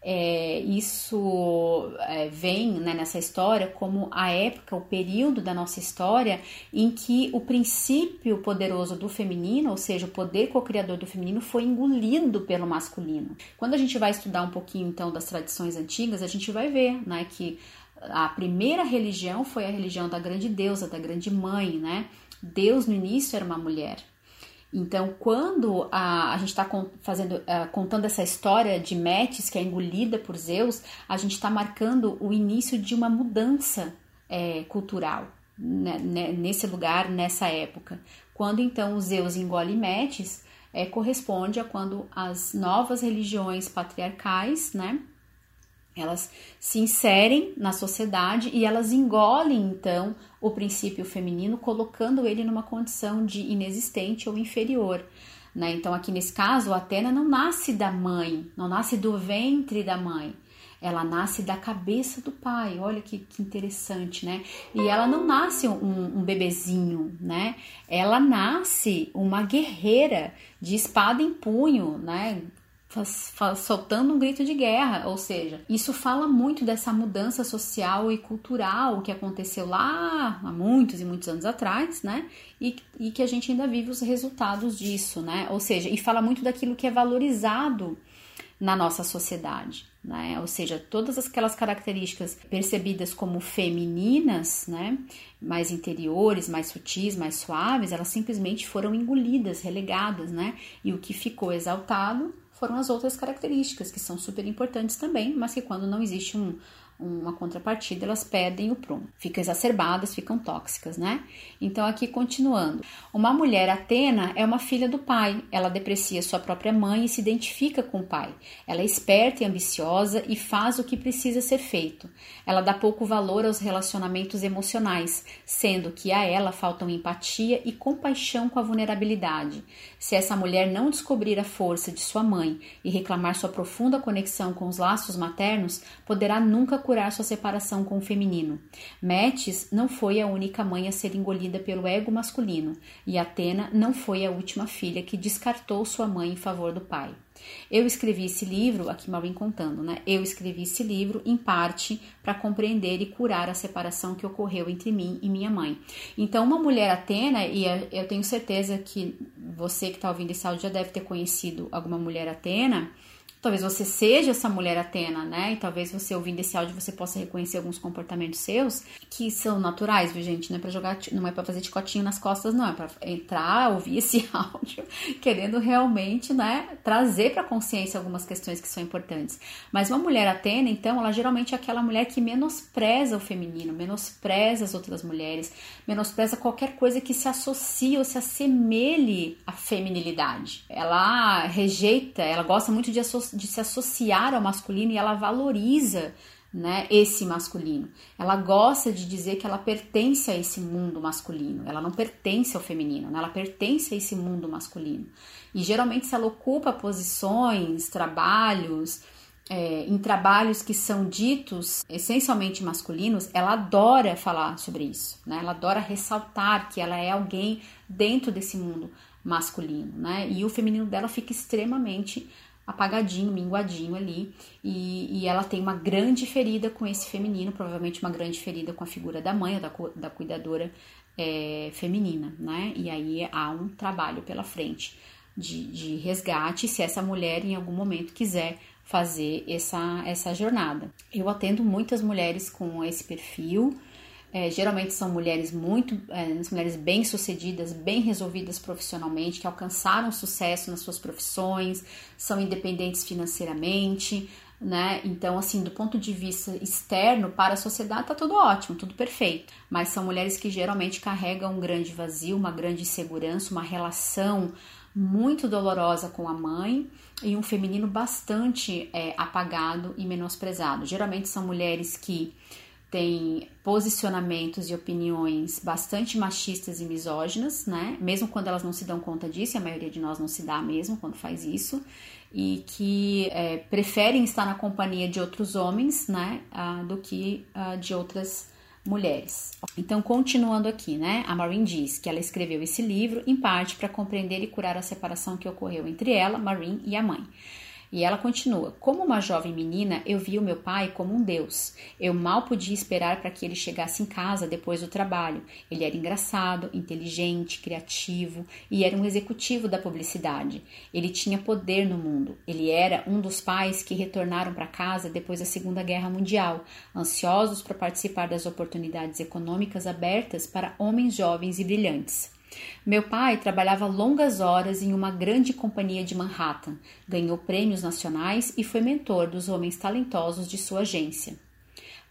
É, isso é, vem né, nessa história como a época, o período da nossa história em que o princípio poderoso do feminino, ou seja, o poder co-criador do feminino, foi engolido pelo masculino. Quando a gente vai estudar um pouquinho então das tradições antigas, a gente vai ver né, que a primeira religião foi a religião da grande deusa, da grande mãe, né? Deus no início era uma mulher, então, quando a, a gente está fazendo, uh, contando essa história de Metis, que é engolida por Zeus, a gente está marcando o início de uma mudança é, cultural né, né, nesse lugar, nessa época. Quando então Zeus engole Metis, é, corresponde a quando as novas religiões patriarcais, né, elas se inserem na sociedade e elas engolem então o princípio feminino, colocando ele numa condição de inexistente ou inferior. Né? Então, aqui nesse caso, a Atena não nasce da mãe, não nasce do ventre da mãe, ela nasce da cabeça do pai. Olha que, que interessante, né? E ela não nasce um, um, bebezinho, né? Ela nasce uma guerreira de espada em punho, né? Soltando um grito de guerra, ou seja, isso fala muito dessa mudança social e cultural que aconteceu lá há muitos e muitos anos atrás, né? E, e que a gente ainda vive os resultados disso, né? Ou seja, e fala muito daquilo que é valorizado na nossa sociedade, né? Ou seja, todas aquelas características percebidas como femininas, né? Mais interiores, mais sutis, mais suaves, elas simplesmente foram engolidas, relegadas, né? E o que ficou exaltado foram as outras características, que são super importantes também, mas que quando não existe um, uma contrapartida, elas perdem o prumo, ficam exacerbadas, ficam tóxicas, né? Então, aqui continuando. Uma mulher Atena é uma filha do pai, ela deprecia sua própria mãe e se identifica com o pai. Ela é esperta e ambiciosa e faz o que precisa ser feito. Ela dá pouco valor aos relacionamentos emocionais, sendo que a ela faltam empatia e compaixão com a vulnerabilidade. Se essa mulher não descobrir a força de sua mãe e reclamar sua profunda conexão com os laços maternos, poderá nunca curar sua separação com o feminino. Metis não foi a única mãe a ser engolida pelo ego masculino, e Atena não foi a última filha que descartou sua mãe em favor do pai. Eu escrevi esse livro, aqui mal contando, né? Eu escrevi esse livro em parte para compreender e curar a separação que ocorreu entre mim e minha mãe. Então, uma mulher Atena, e eu tenho certeza que você que está ouvindo esse áudio já deve ter conhecido alguma mulher Atena, Talvez você seja essa mulher Atena, né? E talvez você ouvindo esse áudio você possa reconhecer alguns comportamentos seus que são naturais, viu, gente? Não é para jogar, não é para fazer chicotinho nas costas, não, é para entrar, ouvir esse [LAUGHS] áudio, querendo realmente, né, trazer para consciência algumas questões que são importantes. Mas uma mulher Atena, então, ela geralmente é aquela mulher que menospreza o feminino, menospreza as outras mulheres, menospreza qualquer coisa que se associe ou se assemelhe à feminilidade. Ela rejeita, ela gosta muito de associar de se associar ao masculino e ela valoriza né, esse masculino. Ela gosta de dizer que ela pertence a esse mundo masculino, ela não pertence ao feminino, né, ela pertence a esse mundo masculino. E geralmente, se ela ocupa posições, trabalhos, é, em trabalhos que são ditos essencialmente masculinos, ela adora falar sobre isso, né? Ela adora ressaltar que ela é alguém dentro desse mundo masculino, né? E o feminino dela fica extremamente apagadinho, minguadinho ali, e, e, ela tem uma grande ferida com esse feminino, provavelmente uma grande ferida com a figura da mãe ou da, da cuidadora é, feminina, né? E aí há um trabalho pela frente de, de resgate se essa mulher em algum momento quiser fazer essa, essa jornada. Eu atendo muitas mulheres com esse perfil, É, geralmente são mulheres muito, é, mulheres bem sucedidas, bem resolvidas profissionalmente, que alcançaram sucesso nas suas profissões, são independentes financeiramente, né? Então, assim, do ponto de vista externo para a sociedade, tá tudo ótimo, tudo perfeito. Mas são mulheres que geralmente carregam um grande vazio, uma grande insegurança, uma relação muito dolorosa com a mãe e um feminino bastante é, apagado e menosprezado. Geralmente são mulheres que têm posicionamentos e opiniões bastante machistas e misóginas, né? Mesmo quando elas não se dão conta disso, e a maioria de nós não se dá mesmo quando faz isso, e que é, preferem estar na companhia de outros homens, né? Uh, do que uh, de outras mulheres. Então, continuando aqui, né? A Maureen diz que ela escreveu esse livro em parte para compreender e curar a separação que ocorreu entre ela, Maureen, e a mãe. E ela continua: Como uma jovem menina, eu via o meu pai como um deus. Eu mal podia esperar para que ele chegasse em casa depois do trabalho. Ele era engraçado, inteligente, criativo e era um executivo da publicidade. Ele tinha poder no mundo. Ele era um dos pais que retornaram para casa depois da Segunda Guerra Mundial, ansiosos para participar das oportunidades econômicas abertas para homens jovens e brilhantes. Meu pai trabalhava longas horas em uma grande companhia de Manhattan, ganhou prêmios nacionais e foi mentor dos homens talentosos de sua agência.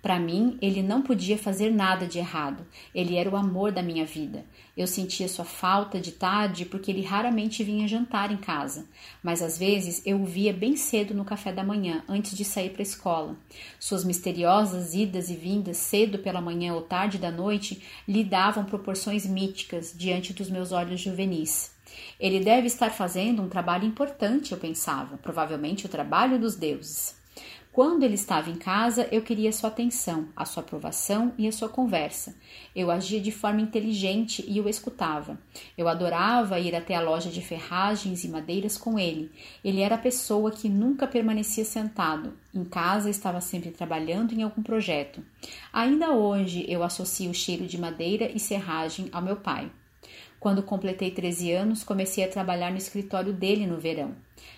Para mim, ele não podia fazer nada de errado. Ele era o amor da minha vida. Eu sentia sua falta de tarde porque ele raramente vinha jantar em casa, mas às vezes eu o via bem cedo no café da manhã, antes de sair para a escola. Suas misteriosas idas e vindas cedo pela manhã ou tarde da noite lhe davam proporções míticas diante dos meus olhos juvenis. Ele deve estar fazendo um trabalho importante, eu pensava, provavelmente o trabalho dos deuses. Quando ele estava em casa, eu queria sua atenção, a sua aprovação e a sua conversa. Eu agia de forma inteligente e o escutava. Eu adorava ir até a loja de ferragens e madeiras com ele. Ele era a pessoa que nunca permanecia sentado. Em casa estava sempre trabalhando em algum projeto. Ainda hoje eu associo o cheiro de madeira e serragem ao meu pai. Quando completei 13 anos, comecei a trabalhar no escritório dele no verão.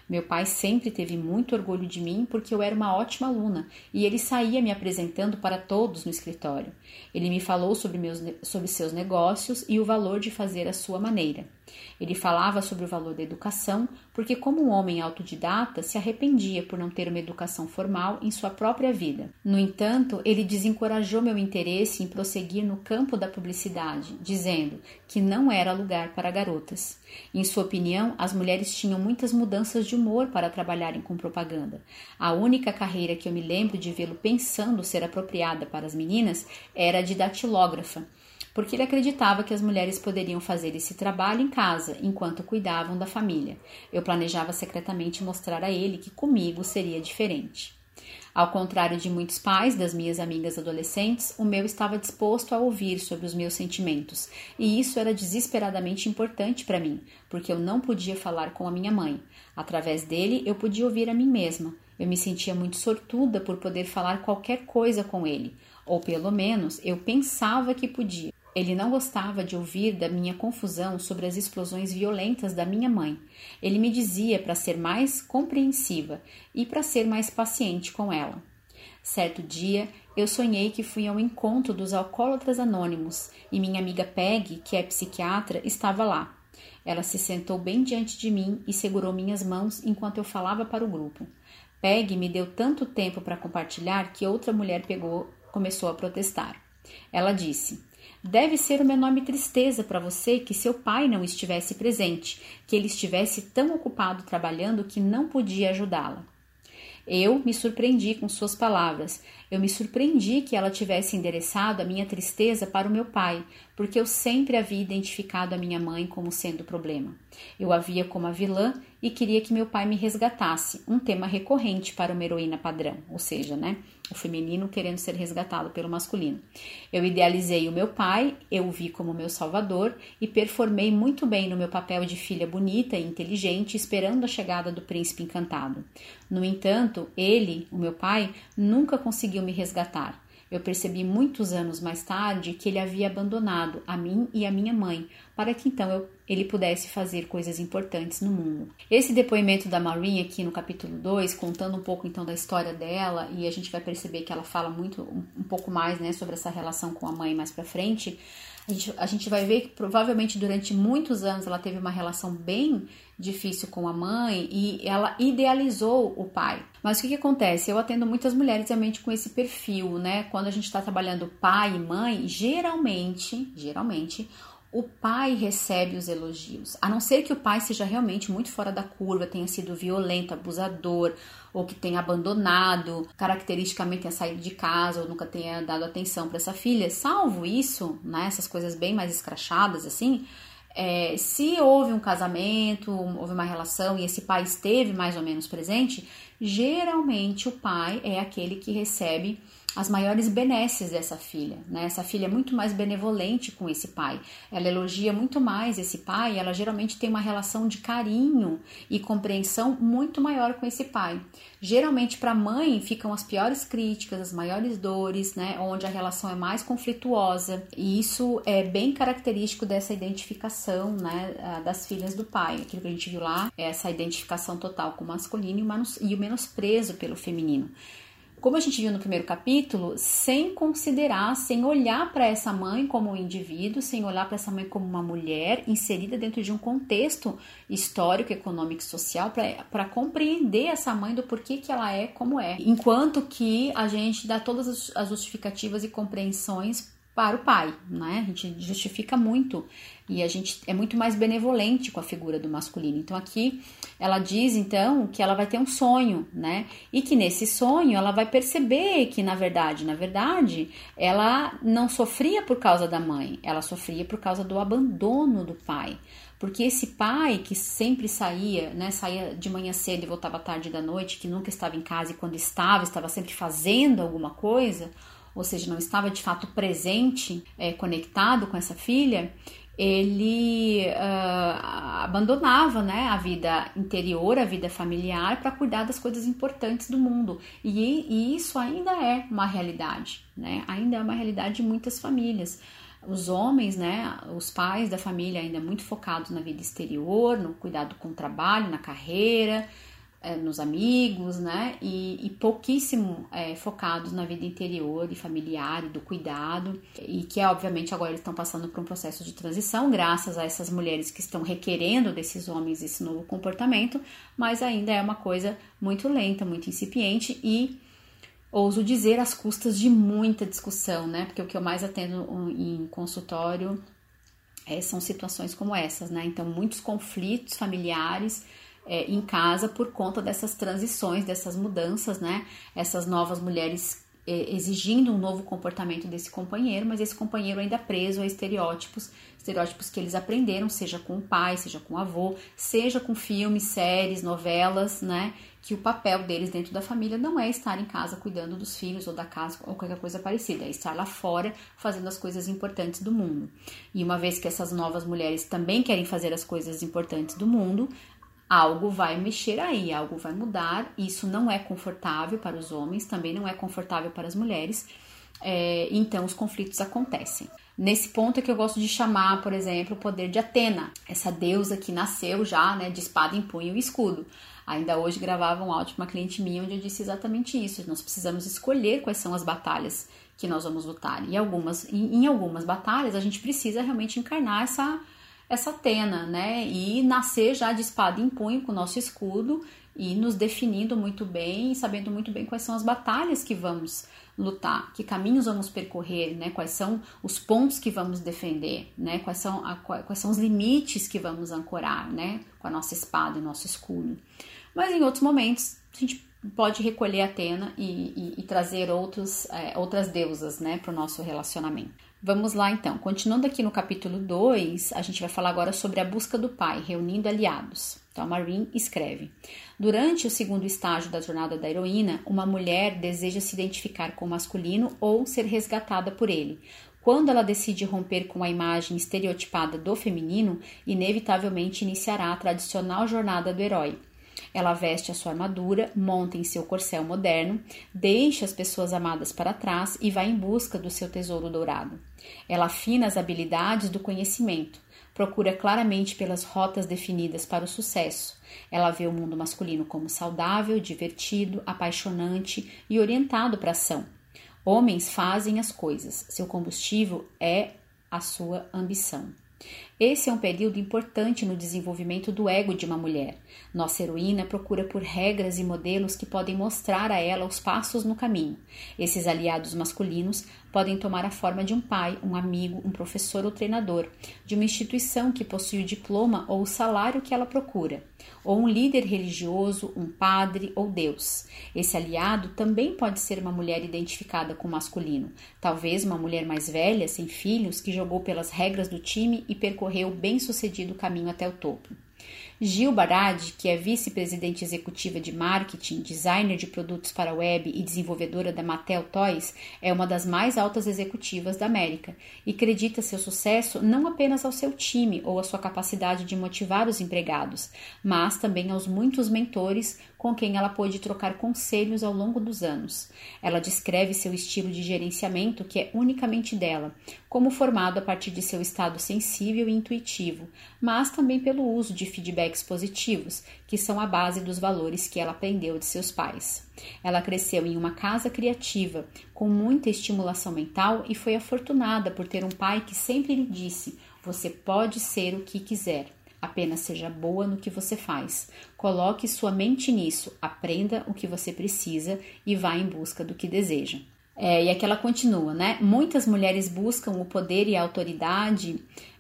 Meu pai sempre teve muito orgulho de mim porque eu era uma ótima aluna e ele saía me apresentando para todos no escritório. Ele me falou sobre, meus, sobre seus negócios e o valor de fazer a sua maneira. Ele falava sobre o valor da educação porque, como um homem autodidata, se arrependia por não ter uma educação formal em sua própria vida. No entanto, ele desencorajou meu interesse em prosseguir no campo da publicidade, dizendo que não era lugar para garotas. Em sua opinião, as mulheres tinham muitas mudanças de humor para trabalharem com propaganda. A única carreira que eu me lembro de vê-lo pensando ser apropriada para as meninas era a de datilógrafa, porque ele acreditava que as mulheres poderiam fazer esse trabalho em casa enquanto cuidavam da família. Eu planejava secretamente mostrar a ele que comigo seria diferente. Ao contrário de muitos pais das minhas amigas adolescentes, o meu estava disposto a ouvir sobre os meus sentimentos, e isso era desesperadamente importante para mim, porque eu não podia falar com a minha mãe. Através dele, eu podia ouvir a mim mesma. Eu me sentia muito sortuda por poder falar qualquer coisa com ele, ou pelo menos eu pensava que podia. Ele não gostava de ouvir da minha confusão sobre as explosões violentas da minha mãe. Ele me dizia para ser mais compreensiva e para ser mais paciente com ela. Certo dia, eu sonhei que fui ao encontro dos alcoólatras anônimos e minha amiga Peg, que é psiquiatra, estava lá. Ela se sentou bem diante de mim e segurou minhas mãos enquanto eu falava para o grupo. Peg me deu tanto tempo para compartilhar que outra mulher pegou, começou a protestar. Ela disse: Deve ser uma enorme tristeza para você que seu pai não estivesse presente, que ele estivesse tão ocupado trabalhando que não podia ajudá-la. Eu me surpreendi com suas palavras. Eu me surpreendi que ela tivesse endereçado a minha tristeza para o meu pai, porque eu sempre havia identificado a minha mãe como sendo o problema. Eu a via como a vilã e queria que meu pai me resgatasse, um tema recorrente para uma heroína padrão, ou seja, né, o feminino querendo ser resgatado pelo masculino. Eu idealizei o meu pai, eu o vi como meu salvador e performei muito bem no meu papel de filha bonita e inteligente, esperando a chegada do príncipe encantado. No entanto, ele, o meu pai, nunca conseguiu me resgatar. Eu percebi muitos anos mais tarde que ele havia abandonado a mim e a minha mãe, para que então eu, ele pudesse fazer coisas importantes no mundo. Esse depoimento da Maureen aqui no capítulo 2, contando um pouco então da história dela, e a gente vai perceber que ela fala muito um, um pouco mais, né, sobre essa relação com a mãe mais para frente. A gente, a gente vai ver que provavelmente durante muitos anos ela teve uma relação bem difícil com a mãe e ela idealizou o pai. Mas o que, que acontece? Eu atendo muitas mulheres realmente com esse perfil, né? Quando a gente está trabalhando pai e mãe, geralmente, geralmente, o pai recebe os elogios. A não ser que o pai seja realmente muito fora da curva, tenha sido violento, abusador, ou que tenha abandonado, caracteristicamente tenha saído de casa ou nunca tenha dado atenção para essa filha. Salvo isso, né, essas coisas bem mais escrachadas assim, é, se houve um casamento, houve uma relação e esse pai esteve mais ou menos presente, geralmente o pai é aquele que recebe as maiores benesses dessa filha. Né? Essa filha é muito mais benevolente com esse pai. Ela elogia muito mais esse pai. Ela geralmente tem uma relação de carinho e compreensão muito maior com esse pai. Geralmente para a mãe ficam as piores críticas, as maiores dores, né? Onde a relação é mais conflituosa. E isso é bem característico dessa identificação, né? Das filhas do pai. Aquilo que a gente viu lá é essa identificação total com o masculino e o menosprezo pelo feminino como a gente viu no primeiro capítulo, sem considerar, sem olhar para essa mãe como um indivíduo, sem olhar para essa mãe como uma mulher inserida dentro de um contexto histórico, econômico e social, para compreender essa mãe do porquê que ela é como é. Enquanto que a gente dá todas as justificativas e compreensões para o pai, né? A gente justifica muito e a gente é muito mais benevolente com a figura do masculino. Então aqui ela diz então que ela vai ter um sonho, né? E que nesse sonho ela vai perceber que na verdade, na verdade, ela não sofria por causa da mãe, ela sofria por causa do abandono do pai. Porque esse pai que sempre saía, né, saía de manhã cedo e voltava tarde da noite, que nunca estava em casa e quando estava, estava sempre fazendo alguma coisa, ou seja, não estava de fato presente, é, conectado com essa filha, ele uh, abandonava né, a vida interior, a vida familiar, para cuidar das coisas importantes do mundo. E, e, isso ainda é uma realidade, né? ainda é uma realidade de muitas famílias. Os homens, né, os pais da família ainda muito focados na vida exterior, no cuidado com o trabalho, na carreira, é, nos amigos, né? E, e pouquíssimo é, focados na vida interior e familiar e do cuidado, e que obviamente agora eles estão passando por um processo de transição, graças a essas mulheres que estão requerendo desses homens esse novo comportamento, mas ainda é uma coisa muito lenta, muito incipiente e ouso dizer às custas de muita discussão, né? Porque o que eu mais atendo em consultório é, são situações como essas, né? Então, muitos conflitos familiares é, em casa por conta dessas transições, dessas mudanças, né? Essas novas mulheres é, exigindo um novo comportamento desse companheiro, mas esse companheiro ainda preso a estereótipos, estereótipos que eles aprenderam, seja com o pai, seja com o avô, seja com filmes, séries, novelas, né? Que o papel deles dentro da família não é estar em casa cuidando dos filhos ou da casa ou qualquer coisa parecida, é estar lá fora fazendo as coisas importantes do mundo. E uma vez que essas novas mulheres também querem fazer as coisas importantes do mundo, algo vai mexer aí, algo vai mudar. Isso não é confortável para os homens, também não é confortável para as mulheres. É, então os conflitos acontecem. Nesse ponto é que eu gosto de chamar, por exemplo, o poder de Atena, essa deusa que nasceu já, né, de espada em punho e escudo. Ainda hoje gravava um áudio com uma cliente minha onde eu disse exatamente isso. Nós precisamos escolher quais são as batalhas que nós vamos lutar. E algumas, em, em algumas batalhas a gente precisa realmente encarnar essa essa Atena, né? E nascer já de espada em punho com o nosso escudo e nos definindo muito bem, sabendo muito bem quais são as batalhas que vamos lutar, que caminhos vamos percorrer, né? Quais são os pontos que vamos defender, né? Quais são, a, quais são os limites que vamos ancorar, né? Com a nossa espada e nosso escudo. Mas em outros momentos a gente pode recolher Atena e, e, e trazer outros, é, outras deusas, né? Para o nosso relacionamento. Vamos lá então. Continuando aqui no capítulo 2, a gente vai falar agora sobre a busca do pai, reunindo aliados. Então, a Maureen escreve: Durante o segundo estágio da jornada da heroína, uma mulher deseja se identificar com o masculino ou ser resgatada por ele. Quando ela decide romper com a imagem estereotipada do feminino, inevitavelmente iniciará a tradicional jornada do herói. Ela veste a sua armadura, monta em seu corcel moderno, deixa as pessoas amadas para trás e vai em busca do seu tesouro dourado. Ela afina as habilidades do conhecimento, procura claramente pelas rotas definidas para o sucesso. Ela vê o mundo masculino como saudável, divertido, apaixonante e orientado para a ação. Homens fazem as coisas, seu combustível é a sua ambição. Esse é um período importante no desenvolvimento do ego de uma mulher. Nossa heroína procura por regras e modelos que podem mostrar a ela os passos no caminho. Esses aliados masculinos podem tomar a forma de um pai, um amigo, um professor ou treinador, de uma instituição que possui o diploma ou o salário que ela procura, ou um líder religioso, um padre ou Deus. Esse aliado também pode ser uma mulher identificada com o masculino, talvez uma mulher mais velha, sem filhos, que jogou pelas regras do time e percorreu o caminho até o topo. Gil Barad, que é vice-presidente executiva de marketing, designer de produtos para web e desenvolvedora da Mattel Toys, é uma das mais altas executivas da América e acredita seu sucesso não apenas ao seu time ou à sua capacidade de motivar os empregados, mas também aos muitos mentores com quem ela pôde trocar conselhos ao longo dos anos. Ela descreve seu estilo de gerenciamento, que é unicamente dela, como formado a partir de seu estado sensível e intuitivo, mas também pelo uso de feedbacks positivos, que são a base dos valores que ela aprendeu de seus pais. Ela cresceu em uma casa criativa, com muita estimulação mental e foi afortunada por ter um pai que sempre lhe disse: Você pode ser o que quiser. Apenas seja boa no que você faz. Coloque sua mente nisso, aprenda o que você precisa e vá em busca do que deseja. É, e aqui ela continua, né? Muitas mulheres buscam o poder e a autoridade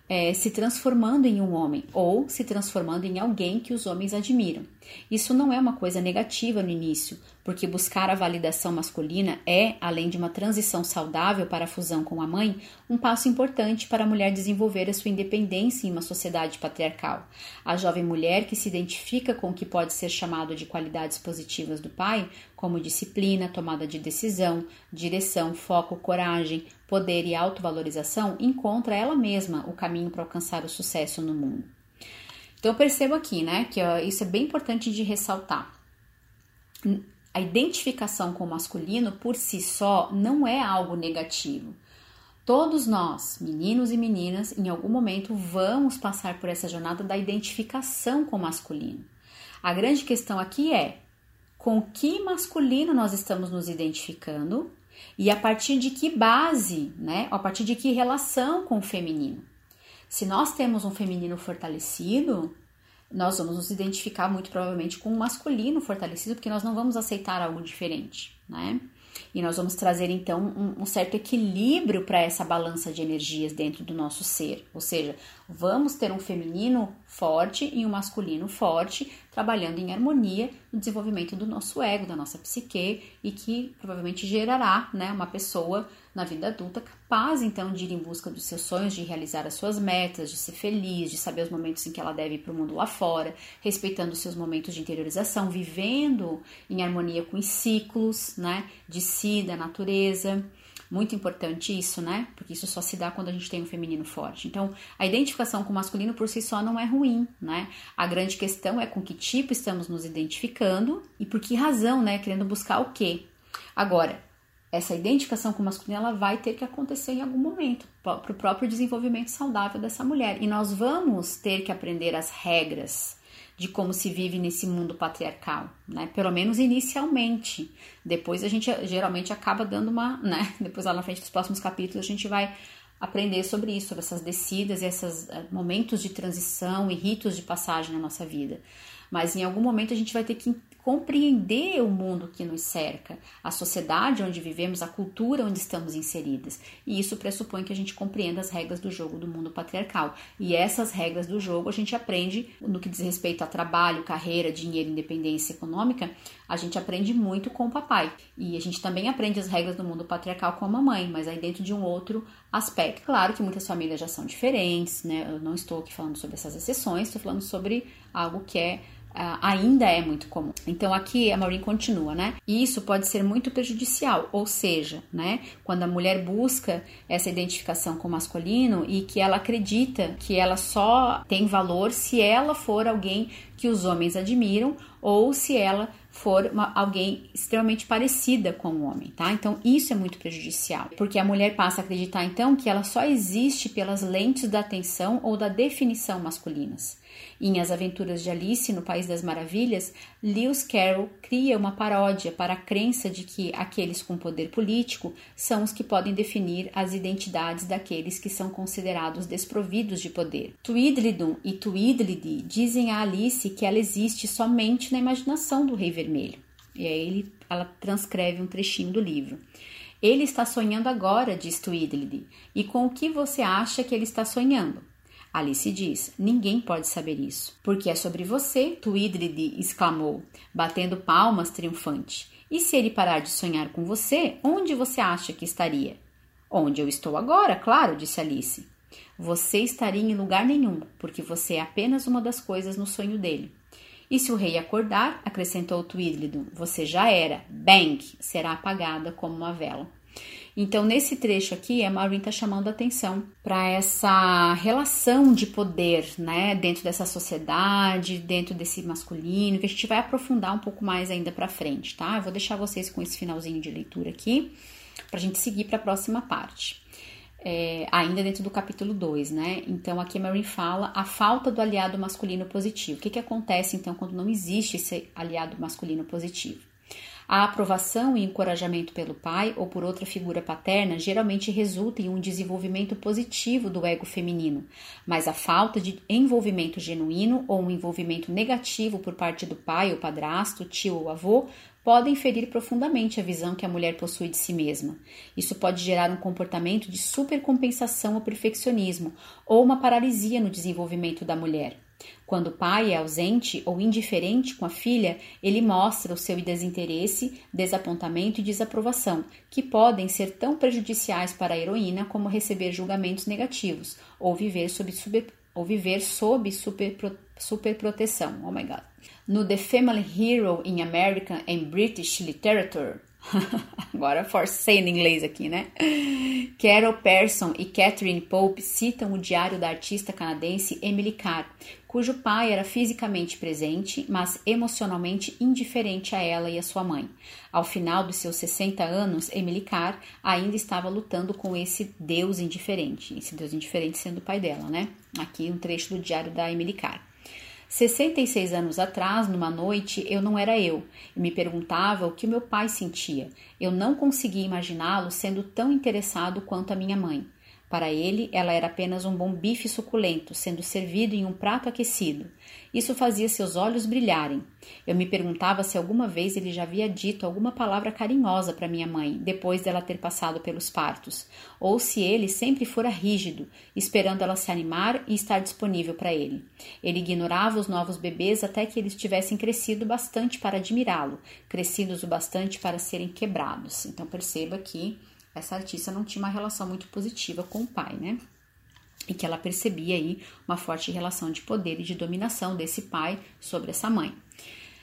é, se transformando em um homem ou se transformando em alguém que os homens admiram. Isso não é uma coisa negativa no início, porque buscar a validação masculina é, além de uma transição saudável para a fusão com a mãe, um passo importante para a mulher desenvolver a sua independência em uma sociedade patriarcal. A jovem mulher que se identifica com o que pode ser chamado de qualidades positivas do pai, como disciplina, tomada de decisão, direção, foco, coragem, poder e autovalorização, encontra ela mesma o caminho para alcançar o sucesso no mundo. Então eu percebo aqui, né, que ó, isso é bem importante de ressaltar. A identificação com o masculino por si só não é algo negativo. Todos nós, meninos e meninas, em algum momento vamos passar por essa jornada da identificação com o masculino. A grande questão aqui é com que masculino nós estamos nos identificando e a partir de que base, né? A partir de que relação com o feminino. Se nós temos um feminino fortalecido, nós vamos nos identificar muito provavelmente com um masculino fortalecido, porque nós não vamos aceitar algo diferente, né? E nós vamos trazer então um, um certo equilíbrio para essa balança de energias dentro do nosso ser. Ou seja, vamos ter um feminino forte e um masculino forte, trabalhando em harmonia no desenvolvimento do nosso ego, da nossa psique, e que provavelmente gerará né, uma pessoa na vida adulta, capaz então de ir em busca dos seus sonhos, de realizar as suas metas, de ser feliz, de saber os momentos em que ela deve ir para o mundo lá fora, respeitando os seus momentos de interiorização, vivendo em harmonia com os ciclos, né, de si, da natureza. Muito importante isso, né? Porque isso só se dá quando a gente tem um feminino forte. Então, a identificação com o masculino por si só não é ruim, né? A grande questão é com que tipo estamos nos identificando e por que razão, né? Querendo buscar o quê? Agora, essa identificação com o masculino ela vai ter que acontecer em algum momento para o próprio desenvolvimento saudável dessa mulher. E nós vamos ter que aprender as regras de como se vive nesse mundo patriarcal, né? Pelo menos inicialmente. Depois a gente geralmente acaba dando uma, né? [LAUGHS] Depois lá na frente dos próximos capítulos a gente vai aprender sobre isso, sobre essas descidas e esses eh, momentos de transição e ritos de passagem na nossa vida. Mas em algum momento a gente vai ter que compreender o mundo que nos cerca, a sociedade onde vivemos, a cultura onde estamos inseridas. E isso pressupõe que a gente compreenda as regras do jogo do mundo patriarcal. E essas regras do jogo a gente aprende no que diz respeito a trabalho, carreira, dinheiro, independência econômica, a gente aprende muito com o papai. E a gente também aprende as regras do mundo patriarcal com a mamãe, mas aí dentro de um outro aspecto. Claro que muitas famílias já são diferentes, né? Eu não estou aqui falando sobre essas exceções, estou falando sobre algo que é uh, ainda é muito comum. Então aqui a Maureen continua, né? E isso pode ser muito prejudicial, ou seja, né, quando a mulher busca essa identificação com o masculino e que ela acredita que ela só tem valor se ela for alguém que os homens admiram ou se ela for uma, alguém extremamente parecida com o homem, tá? Então isso é muito prejudicial, porque a mulher passa a acreditar então que ela só existe pelas lentes da atenção ou da definição masculinas. Em As Aventuras de Alice no País das Maravilhas, Lewis Carroll cria uma paródia para a crença de que aqueles com poder político são os que podem definir as identidades daqueles que são considerados desprovidos de poder. Tweedledum e Tweedledee dizem a Alice que ela existe somente na imaginação do Rei Vermelho. E aí ele, ela transcreve um trechinho do livro. Ele está sonhando agora, diz Tweedledee. E com o que você acha que ele está sonhando? Alice diz: Ninguém pode saber isso. Porque é sobre você, Tweedledee exclamou, batendo palmas triunfante. E se ele parar de sonhar com você, onde você acha que estaria? Onde eu estou agora, claro, disse Alice. Você estaria em lugar nenhum, porque você é apenas uma das coisas no sonho dele. E se o rei acordar, acrescentou Tweedledum, você já era. Bang! Será apagada como uma vela. Então, nesse trecho aqui, a Maureen está chamando a atenção para essa relação de poder, né, dentro dessa sociedade, dentro desse masculino, que a gente vai aprofundar um pouco mais ainda para frente, tá? Eu vou deixar vocês com esse finalzinho de leitura aqui, para a gente seguir para a próxima parte. É, ainda dentro do capítulo 2, né? Então aqui a Maureen fala a falta do aliado masculino positivo. O que, que acontece então quando não existe esse aliado masculino positivo? A aprovação e encorajamento pelo pai ou por outra figura paterna geralmente resulta em um desenvolvimento positivo do ego feminino, mas a falta de envolvimento genuíno ou um envolvimento negativo por parte do pai ou padrasto, tio ou avô podem ferir profundamente a visão que a mulher possui de si mesma. Isso pode gerar um comportamento de supercompensação ou perfeccionismo ou uma paralisia no desenvolvimento da mulher. Quando o pai é ausente ou indiferente com a filha, ele mostra o seu desinteresse, desapontamento e desaprovação, que podem ser tão prejudiciais para a heroína como receber julgamentos negativos ou viver sob, super, ou viver sob super, superproteção. Oh my God. No The Family Hero in American and British Literature, [LAUGHS] Agora forcei em inglês aqui, né? Carol Pearson e Catherine Pope citam o diário da artista canadense Emily Carr, cujo pai era fisicamente presente, mas emocionalmente indiferente a ela e a sua mãe. Ao final dos seus 60 anos, Emily Carr ainda estava lutando com esse Deus indiferente, esse Deus indiferente sendo o pai dela, né? Aqui um trecho do diário da Emily Carr. 66 anos atrás, numa noite, eu não era eu e me perguntava o que meu pai sentia. Eu não conseguia imaginá-lo sendo tão interessado quanto a minha mãe. Para ele, ela era apenas um bom bife suculento, sendo servido em um prato aquecido. Isso fazia seus olhos brilharem. Eu me perguntava se alguma vez ele já havia dito alguma palavra carinhosa para minha mãe, depois dela ter passado pelos partos, ou se ele sempre fora rígido, esperando ela se animar e estar disponível para ele. Ele ignorava os novos bebês até que eles tivessem crescido bastante para admirá-lo, crescidos o bastante para serem quebrados. Então perceba que essa artista não tinha uma relação muito positiva com o pai, né? E que ela percebia aí uma forte relação de poder e de dominação desse pai sobre essa mãe.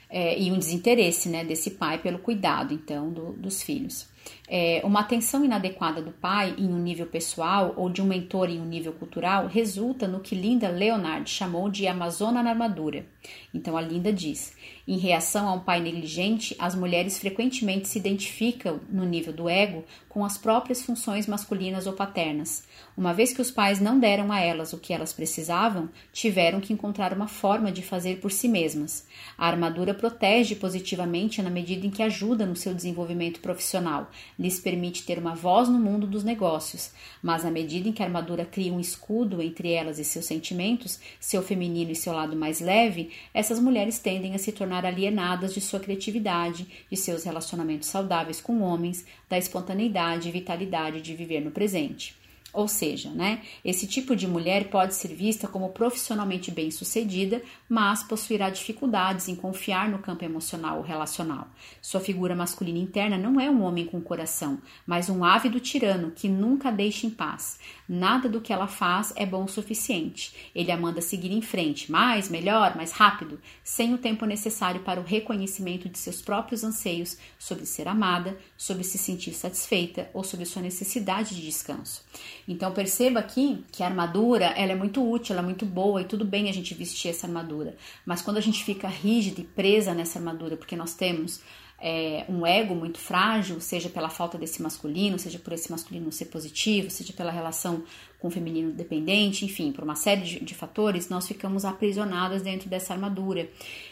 É, e um desinteresse né, desse pai pelo cuidado, então, do, dos filhos. É, uma atenção inadequada do pai em um nível pessoal ou de um mentor em um nível cultural resulta no que Linda Leonard chamou de Amazona na armadura. Então a Linda diz: em reação a um pai negligente, as mulheres frequentemente se identificam no nível do ego com as próprias funções masculinas ou paternas. Uma vez que os pais não deram a elas o que elas precisavam, tiveram que encontrar uma forma de fazer por si mesmas. A armadura protege positivamente na medida em que ajuda no seu desenvolvimento profissional, lhes permite ter uma voz no mundo dos negócios, mas à medida em que a armadura cria um escudo entre elas e seus sentimentos, seu feminino e seu lado mais leve, essas mulheres tendem a se tornar alienadas de sua criatividade, de seus relacionamentos saudáveis com homens, da espontaneidade e vitalidade de viver no presente. Ou seja, né, esse tipo de mulher pode ser vista como profissionalmente bem-sucedida, mas possuirá dificuldades em confiar no campo emocional ou relacional. Sua figura masculina interna não é um homem com coração, mas um ávido tirano que nunca deixa em paz. Nada do que ela faz é bom o suficiente. Ele a manda seguir em frente, mais, melhor, mais rápido, sem o tempo necessário para o reconhecimento de seus próprios anseios sobre ser amada, sobre se sentir satisfeita ou sobre sua necessidade de descanso. Então perceba aqui que a armadura ela é muito útil, ela é muito boa e tudo bem a gente vestir essa armadura, mas quando a gente fica rígida e presa nessa armadura, porque nós temos é, um ego muito frágil, seja pela falta desse masculino, seja por esse masculino ser positivo, seja pela relação com o feminino dependente, enfim, por uma série de, de fatores, nós ficamos aprisionadas dentro dessa armadura.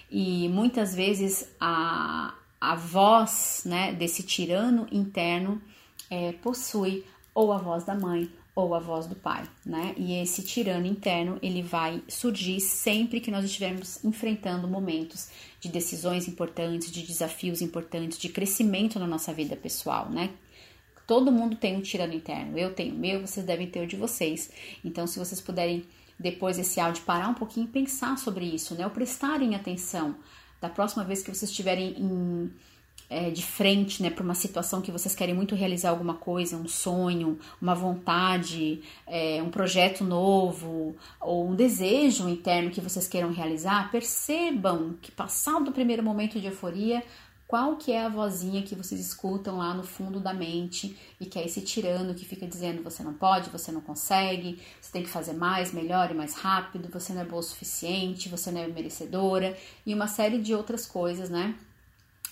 E muitas vezes a, a voz né, desse tirano interno é, possui ou a voz da mãe ou a voz do pai, né? E esse tirano interno, ele vai surgir sempre que nós estivermos enfrentando momentos de decisões importantes, de desafios importantes, de crescimento na nossa vida pessoal, né? Todo mundo tem um tirano interno. Eu tenho o meu, vocês devem ter o de vocês. Então, se vocês puderem depois desse áudio parar um pouquinho e pensar sobre isso, né? Ou prestarem atenção da próxima vez que vocês estiverem em é, de frente né, para uma situação que vocês querem muito realizar alguma coisa, um sonho, uma vontade, é, um projeto novo ou um desejo interno que vocês queiram realizar, percebam que passado o primeiro momento de euforia, qual que é a vozinha que vocês escutam lá no fundo da mente e que é esse tirano que fica dizendo você não pode, você não consegue, você tem que fazer mais, melhor e mais rápido, você não é boa o suficiente, você não é merecedora e uma série de outras coisas, né?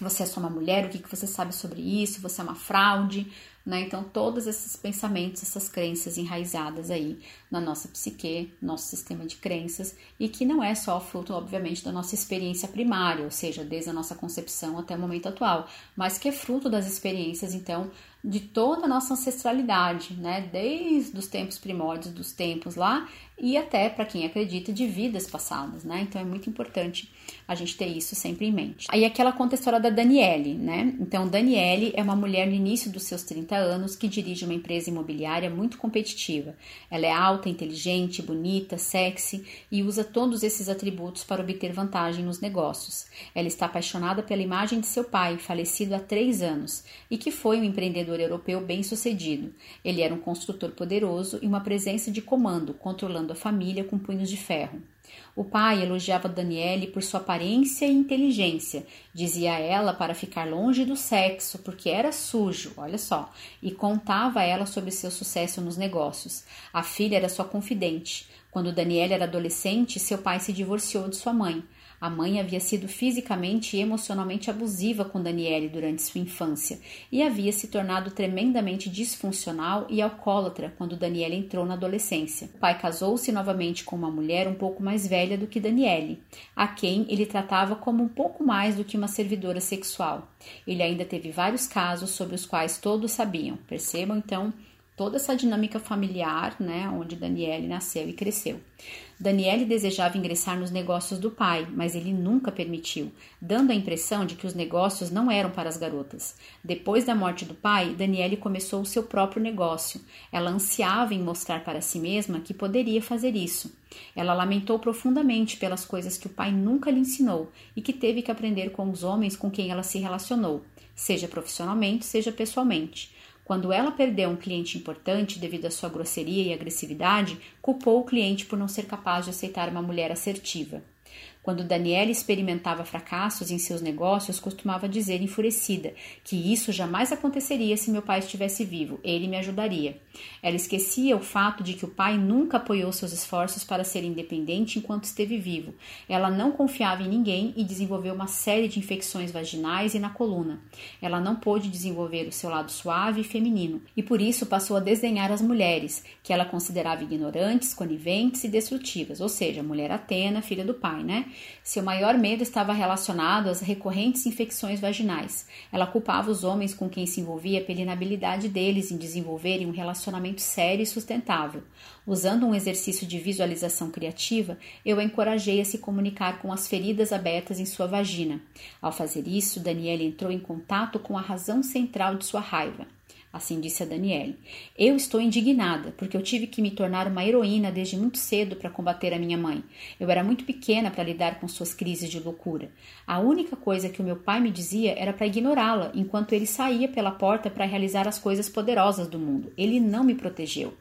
Você é só uma mulher, o que, que você sabe sobre isso, você é uma fraude, né? Então, todos esses pensamentos, essas crenças enraizadas aí na nossa psique, nosso sistema de crenças, e que não é só fruto, obviamente, da nossa experiência primária, ou seja, desde a nossa concepção até o momento atual, mas que é fruto das experiências, então, de toda a nossa ancestralidade, né? Desde os tempos primórdios, dos tempos lá, e até, para quem acredita, de vidas passadas, né? Então, é muito importante a gente ter isso sempre em mente. Aí aqui ela conta a história da Daniele, né? Então, Daniele é uma mulher no início dos seus 30 anos que dirige uma empresa imobiliária muito competitiva. Ela é alta, inteligente, bonita, sexy e usa todos esses atributos para obter vantagem nos negócios. Ela está apaixonada pela imagem de seu pai, falecido há três anos, e que foi um empreendedor europeu bem-sucedido. Ele era um construtor poderoso e uma presença de comando, controlando a família com punhos de ferro. O pai elogiava Daniele por sua aparência e inteligência, dizia a ela para ficar longe do sexo, porque era sujo, olha só, e contava a ela sobre seu sucesso nos negócios. A filha era sua confidente. Quando Daniele era adolescente, seu pai se divorciou de sua mãe. A mãe havia sido fisicamente e emocionalmente abusiva com Daniele durante sua infância e havia se tornado tremendamente disfuncional e alcoólatra quando Daniele entrou na adolescência. O pai casou-se novamente com uma mulher um pouco mais velha do que Daniele, a quem ele tratava como um pouco mais do que uma servidora sexual. Ele ainda teve vários casos sobre os quais todos sabiam. Percebam então toda essa dinâmica familiar, né, onde Daniele nasceu e cresceu. Daniele desejava ingressar nos negócios do pai, mas ele nunca permitiu, dando a impressão de que os negócios não eram para as garotas. Depois da morte do pai, Daniele começou o seu próprio negócio. Ela ansiava em mostrar para si mesma que poderia fazer isso. Ela lamentou profundamente pelas coisas que o pai nunca lhe ensinou e que teve que aprender com os homens com quem ela se relacionou, seja profissionalmente, seja pessoalmente. Quando ela perdeu um cliente importante devido à sua grosseria e agressividade, culpou o cliente por não ser capaz de aceitar uma mulher assertiva. Quando Daniela experimentava fracassos em seus negócios, costumava dizer enfurecida que isso jamais aconteceria se meu pai estivesse vivo, ele me ajudaria. Ela esquecia o fato de que o pai nunca apoiou seus esforços para ser independente enquanto esteve vivo. Ela não confiava em ninguém e desenvolveu uma série de infecções vaginais e na coluna. Ela não pôde desenvolver o seu lado suave e feminino e por isso passou a desdenhar as mulheres, que ela considerava ignorantes, coniventes e destrutivas, ou seja, mulher Atena, filha do pai, né? Seu maior medo estava relacionado às recorrentes infecções vaginais. Ela culpava os homens com quem se envolvia pela inabilidade deles em desenvolverem um relacionamento sério e sustentável. Usando um exercício de visualização criativa, eu a encorajei a se comunicar com as feridas abertas em sua vagina. Ao fazer isso, Daniela entrou em contato com a razão central de sua raiva. Assim disse a Daniele. Eu estou indignada, porque eu tive que me tornar uma heroína desde muito cedo para combater a minha mãe. Eu era muito pequena para lidar com suas crises de loucura. A única coisa que o meu pai me dizia era para ignorá-la, enquanto ele saía pela porta para realizar as coisas poderosas do mundo. Ele não me protegeu.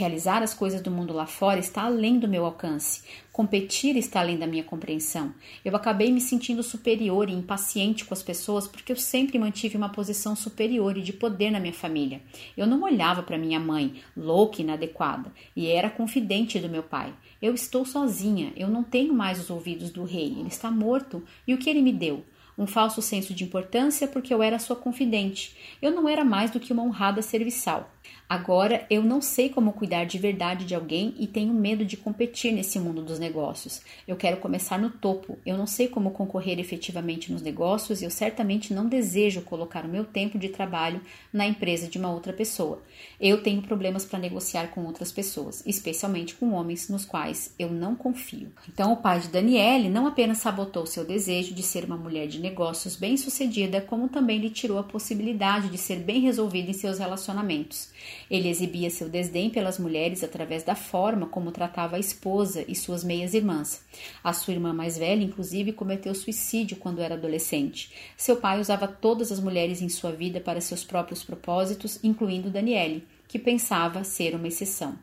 Realizar as coisas do mundo lá fora está além do meu alcance. Competir está além da minha compreensão. Eu acabei me sentindo superior e impaciente com as pessoas porque eu sempre mantive uma posição superior e de poder na minha família. Eu não olhava para minha mãe, louca e inadequada, e era confidente do meu pai. Eu estou sozinha, eu não tenho mais os ouvidos do rei, ele está morto, e o que ele me deu? um falso senso de importância porque eu era sua confidente. Eu não era mais do que uma honrada serviçal. Agora eu não sei como cuidar de verdade de alguém e tenho medo de competir nesse mundo dos negócios. Eu quero começar no topo. Eu não sei como concorrer efetivamente nos negócios e eu certamente não desejo colocar o meu tempo de trabalho na empresa de uma outra pessoa. Eu tenho problemas para negociar com outras pessoas, especialmente com homens nos quais eu não confio. Então o pai de Daniele não apenas sabotou seu desejo de ser uma mulher de negócios bem-sucedida, como também lhe tirou a possibilidade de ser bem resolvida em seus relacionamentos. Ele exibia seu desdém pelas mulheres através da forma como tratava a esposa e suas meias-irmãs. A sua irmã mais velha, inclusive, cometeu suicídio quando era adolescente. Seu pai usava todas as mulheres em sua vida para seus próprios propósitos, incluindo Daniele, que pensava ser uma exceção.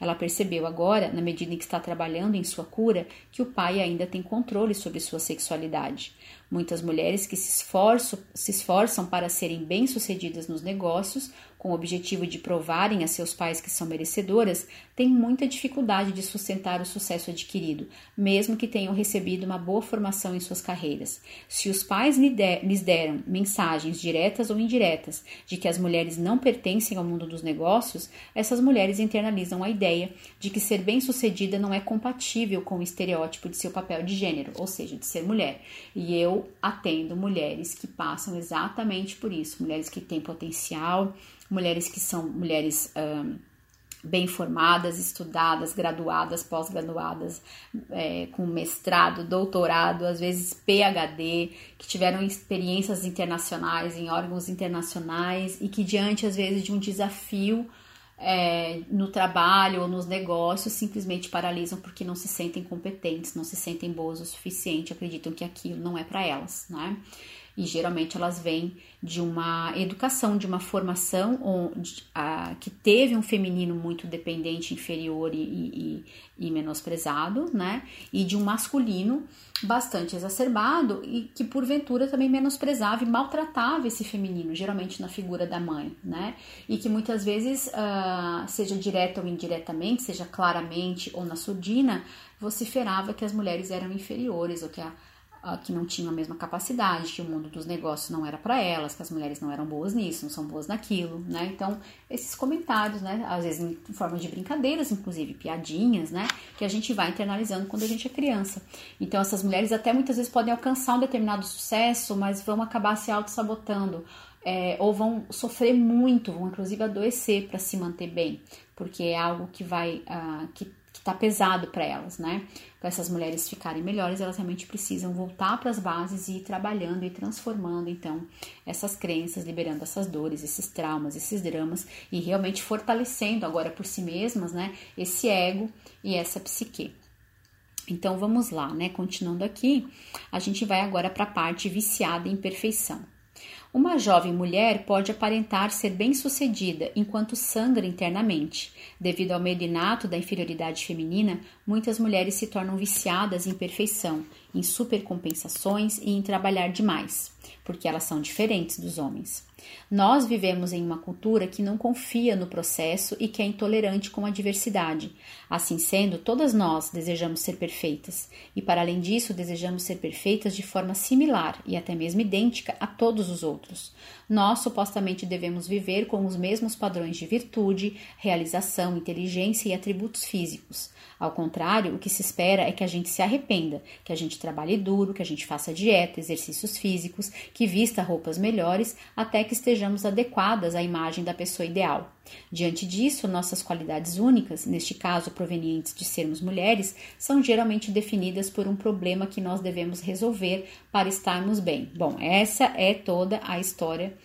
Ela percebeu agora, na medida em que está trabalhando em sua cura, que o pai ainda tem controle sobre sua sexualidade. Muitas mulheres que se esforçam, se esforçam para serem bem-sucedidas nos negócios com o objetivo de provarem a seus pais que são merecedoras, têm muita dificuldade de sustentar o sucesso adquirido, mesmo que tenham recebido uma boa formação em suas carreiras. Se os pais lhes deram mensagens diretas ou indiretas de que as mulheres não pertencem ao mundo dos negócios, essas mulheres internalizam a ideia de que ser bem-sucedida não é compatível com o estereótipo de seu papel de gênero, ou seja, de ser mulher. E eu atendo mulheres que passam exatamente por isso, mulheres que têm potencial, mulheres que são mulheres um, bem formadas, estudadas, graduadas, pós-graduadas, é, com mestrado, doutorado, às vezes PhD, que tiveram experiências internacionais em órgãos internacionais e que, diante, às vezes, de um desafio é, no trabalho ou nos negócios, simplesmente paralisam porque não se sentem competentes, não se sentem boas o suficiente, acreditam que aquilo não é para elas, né? E geralmente elas vêm de uma educação, de uma formação onde, a, que teve um feminino muito dependente, inferior e, e, e, menosprezado, né? E de um masculino bastante exacerbado e que porventura também menosprezava e maltratava esse feminino, geralmente na figura da mãe, né? E que muitas vezes, uh, seja direta ou indiretamente, seja claramente ou na surdina, vociferava que as mulheres eram inferiores ou que a uh, que não tinham a mesma capacidade, que o mundo dos negócios não era para elas, que as mulheres não eram boas nisso, não são boas naquilo, né? Então, esses comentários, né, às vezes em forma de brincadeiras, inclusive piadinhas, né, que a gente vai internalizando quando a gente é criança. Então, essas mulheres até muitas vezes podem alcançar um determinado sucesso, mas vão acabar se auto-sabotando. É, ou vão sofrer muito, vão inclusive adoecer para se manter bem, porque é algo que vai uh, que tá pesado para elas, né? Para essas mulheres ficarem melhores, elas realmente precisam voltar para as bases e ir trabalhando e transformando então essas crenças, liberando essas dores, esses traumas, esses dramas e realmente fortalecendo agora por si mesmas, né? Esse ego e essa psique. Então vamos lá, né? Continuando aqui, a gente vai agora para a parte viciada em perfeição. Uma jovem mulher pode aparentar ser bem-sucedida enquanto sangra internamente. Devido ao medo inato da inferioridade feminina, muitas mulheres se tornam viciadas em perfeição, em supercompensações e em trabalhar demais, porque elas são diferentes dos homens. Nós vivemos em uma cultura que não confia no processo e que é intolerante com a diversidade. Assim sendo, todas nós desejamos ser perfeitas, e para além disso, desejamos ser perfeitas de forma similar e até mesmo idêntica a todos os outros. Nós supostamente devemos viver com os mesmos padrões de virtude, realização, inteligência e atributos físicos. Ao contrário, o que se espera é que a gente se arrependa, que a gente trabalhe duro, que a gente faça dieta, exercícios físicos, que vista roupas melhores, até que estejamos adequadas à imagem da pessoa ideal. Diante disso, nossas qualidades únicas, neste caso provenientes de sermos mulheres, são geralmente definidas por um problema que nós devemos resolver para estarmos bem. Bom, essa é toda a história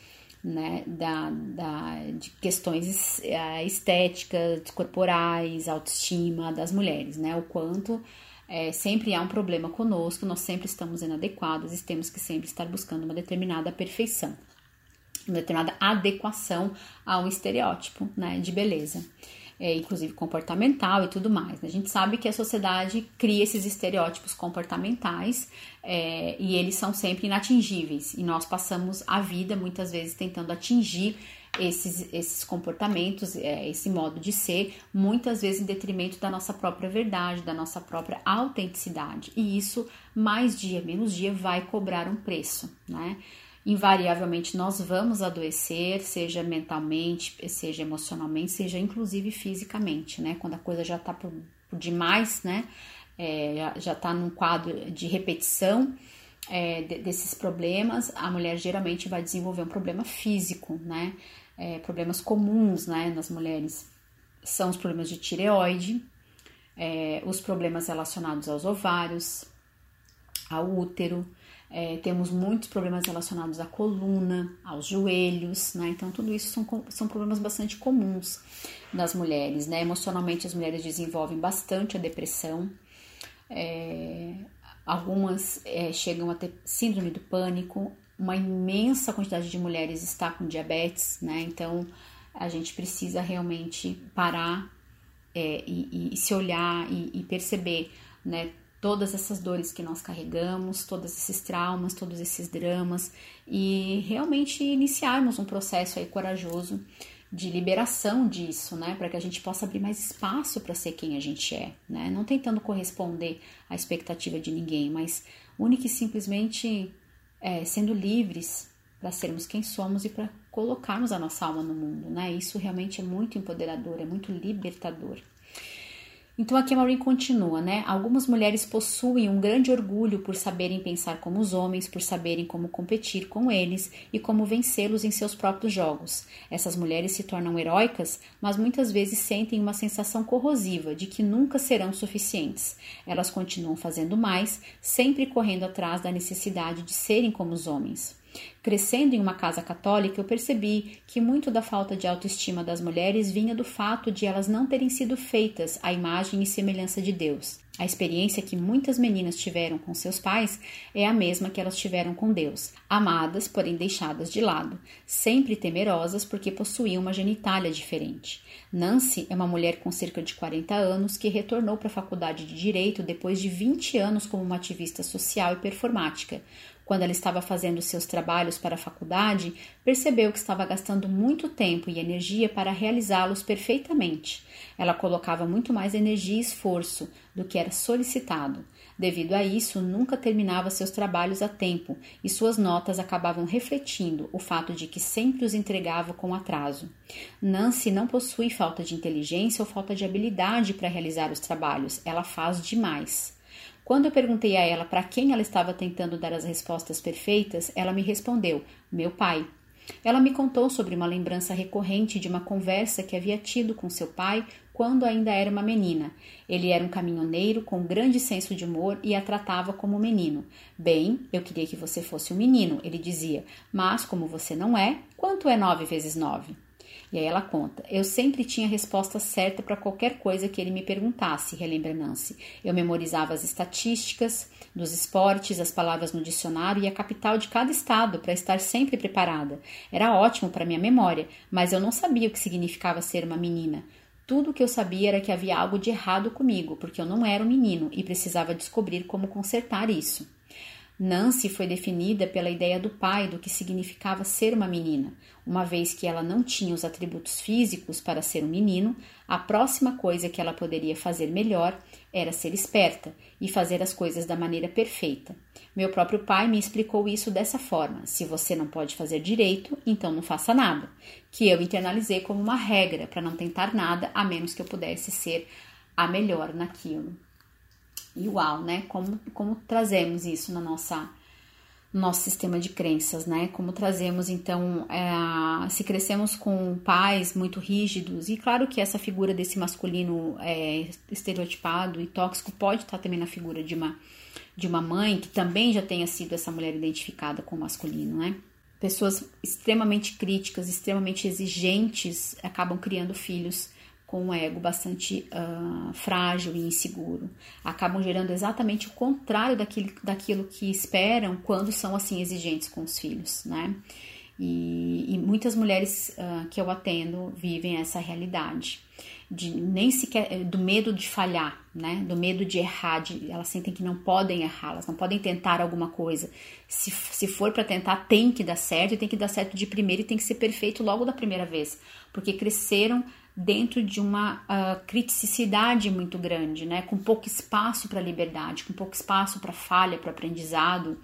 né, da, da, de questões é, estéticas, corporais, autoestima das mulheres, né, o quanto é, sempre há um problema conosco, nós sempre estamos inadequadas e temos que sempre estar buscando uma determinada perfeição, uma determinada adequação a um estereótipo, né, de beleza é, inclusive comportamental e tudo mais. A gente sabe que a sociedade cria esses estereótipos comportamentais é, e eles são sempre inatingíveis e nós passamos a vida muitas vezes tentando atingir esses, esses comportamentos, é, esse modo de ser, muitas vezes em detrimento da nossa própria verdade, da nossa própria autenticidade. E isso, mais dia, menos dia, vai cobrar um preço, né? Invariavelmente nós vamos adoecer, seja mentalmente, seja emocionalmente, seja inclusive fisicamente, né? Quando a coisa já tá por, por demais, né? É, já está num quadro de repetição é, de, desses problemas, a mulher geralmente vai desenvolver um problema físico, né? É, problemas comuns, né, nas mulheres são os problemas de tireoide, é, os problemas relacionados aos ovários, ao útero, é, temos muitos problemas relacionados à coluna, aos joelhos, né? Então, tudo isso são, são problemas bastante comuns das mulheres, né? Emocionalmente, as mulheres desenvolvem bastante a depressão. É, algumas é, chegam a ter síndrome do pânico. Uma imensa quantidade de mulheres está com diabetes, né? Então, a gente precisa realmente parar é, e, e, se olhar e, e perceber, né? Todas essas dores que nós carregamos, todos esses traumas, todos esses dramas e realmente iniciarmos um processo aí corajoso de liberação disso, né, para que a gente possa abrir mais espaço para ser quem a gente é, né, não tentando corresponder à expectativa de ninguém, mas única e simplesmente é, sendo livres para sermos quem somos e para colocarmos a nossa alma no mundo, né, isso realmente é muito empoderador, é muito libertador. Então aqui a Maureen continua, né? Algumas mulheres possuem um grande orgulho por saberem pensar como os homens, por saberem como competir com eles e como vencê-los em seus próprios jogos. Essas mulheres se tornam heróicas, mas muitas vezes sentem uma sensação corrosiva de que nunca serão suficientes. Elas continuam fazendo mais, sempre correndo atrás da necessidade de serem como os homens. Crescendo em uma casa católica, eu percebi que muito da falta de autoestima das mulheres vinha do fato de elas não terem sido feitas à imagem e semelhança de Deus. A experiência que muitas meninas tiveram com seus pais é a mesma que elas tiveram com Deus, amadas, porém deixadas de lado, sempre temerosas porque possuíam uma genitália diferente. Nancy é uma mulher com cerca de 40 anos que retornou para a faculdade de Direito depois de 20 anos como uma ativista social e performática. Quando ela estava fazendo seus trabalhos para a faculdade, percebeu que estava gastando muito tempo e energia para realizá-los perfeitamente. Ela colocava muito mais energia e esforço do que era solicitado. Devido a isso, nunca terminava seus trabalhos a tempo e suas notas acabavam refletindo o fato de que sempre os entregava com atraso. Nancy não possui falta de inteligência ou falta de habilidade para realizar os trabalhos, ela faz demais. Quando eu perguntei a ela para quem ela estava tentando dar as respostas perfeitas, ela me respondeu: meu pai. Ela me contou sobre uma lembrança recorrente de uma conversa que havia tido com seu pai quando ainda era uma menina. Ele era um caminhoneiro com grande senso de humor e a tratava como menino. Bem, eu queria que você fosse um menino, ele dizia, mas como você não é, quanto é nove vezes nove? E aí ela conta: Eu sempre tinha a resposta certa para qualquer coisa que ele me perguntasse, relembra Nancy. Eu memorizava as estatísticas dos esportes, as palavras no dicionário e a capital de cada estado para estar sempre preparada. Era ótimo para minha memória, mas eu não sabia o que significava ser uma menina. Tudo o que eu sabia era que havia algo de errado comigo, porque eu não era um menino e precisava descobrir como consertar isso. Nancy foi definida pela ideia do pai do que significava ser uma menina. Uma vez que ela não tinha os atributos físicos para ser um menino, a próxima coisa que ela poderia fazer melhor era ser esperta e fazer as coisas da maneira perfeita. Meu próprio pai me explicou isso dessa forma: se você não pode fazer direito, então não faça nada. Que eu internalizei como uma regra para não tentar nada a menos que eu pudesse ser a melhor naquilo. E uau, né? Como, como trazemos isso na nossa nosso sistema de crenças, né? Como trazemos então, é, se crescemos com pais muito rígidos, e claro que essa figura desse masculino é, estereotipado e tóxico pode estar também na figura de uma, de uma mãe que também já tenha sido essa mulher identificada com o masculino, né? pessoas extremamente críticas, extremamente exigentes, acabam criando filhos com um ego bastante uh, frágil e inseguro. Acabam gerando exatamente o contrário daquilo, daquilo que esperam quando são assim exigentes com os filhos, né? E, e muitas mulheres uh, que eu atendo vivem essa realidade de nem sequer eh, do medo de falhar, né? Do medo de errar, de, elas sentem que não podem errar, elas não podem tentar alguma coisa. Se, se for para tentar, tem que dar certo, e tem que dar certo de primeira e tem que ser perfeito logo da primeira vez, porque cresceram dentro de uma uh, criticidade muito grande, né? Com pouco espaço para liberdade, com pouco espaço para falha, para aprendizado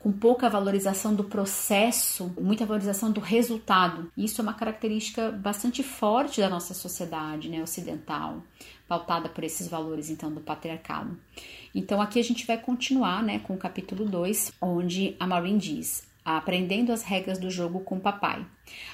com pouca valorização do processo, muita valorização do resultado. Isso é uma característica bastante forte da nossa sociedade né, ocidental, pautada por esses valores então do patriarcado. Então aqui a gente vai continuar né, com o capítulo 2, onde a Maureen diz: aprendendo as regras do jogo com o papai.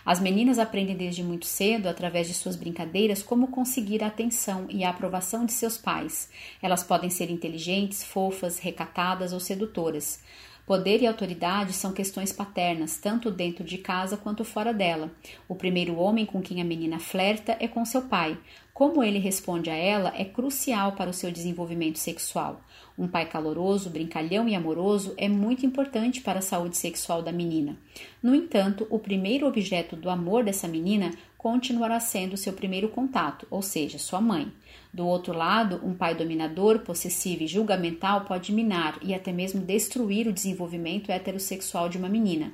As meninas aprendem desde muito cedo, através de suas brincadeiras, como conseguir a atenção e a aprovação de seus pais. Elas podem ser inteligentes, fofas, recatadas ou sedutoras. Poder e autoridade são questões paternas, tanto dentro de casa quanto fora dela. O primeiro homem com quem a menina flerta é com seu pai. Como ele responde a ela é crucial para o seu desenvolvimento sexual. Um pai caloroso, brincalhão e amoroso é muito importante para a saúde sexual da menina. No entanto, o primeiro objeto do amor dessa menina continuará sendo seu primeiro contato, ou seja, sua mãe. Do outro lado, um pai dominador, possessivo e julgamental pode minar e até mesmo destruir o desenvolvimento heterossexual de uma menina.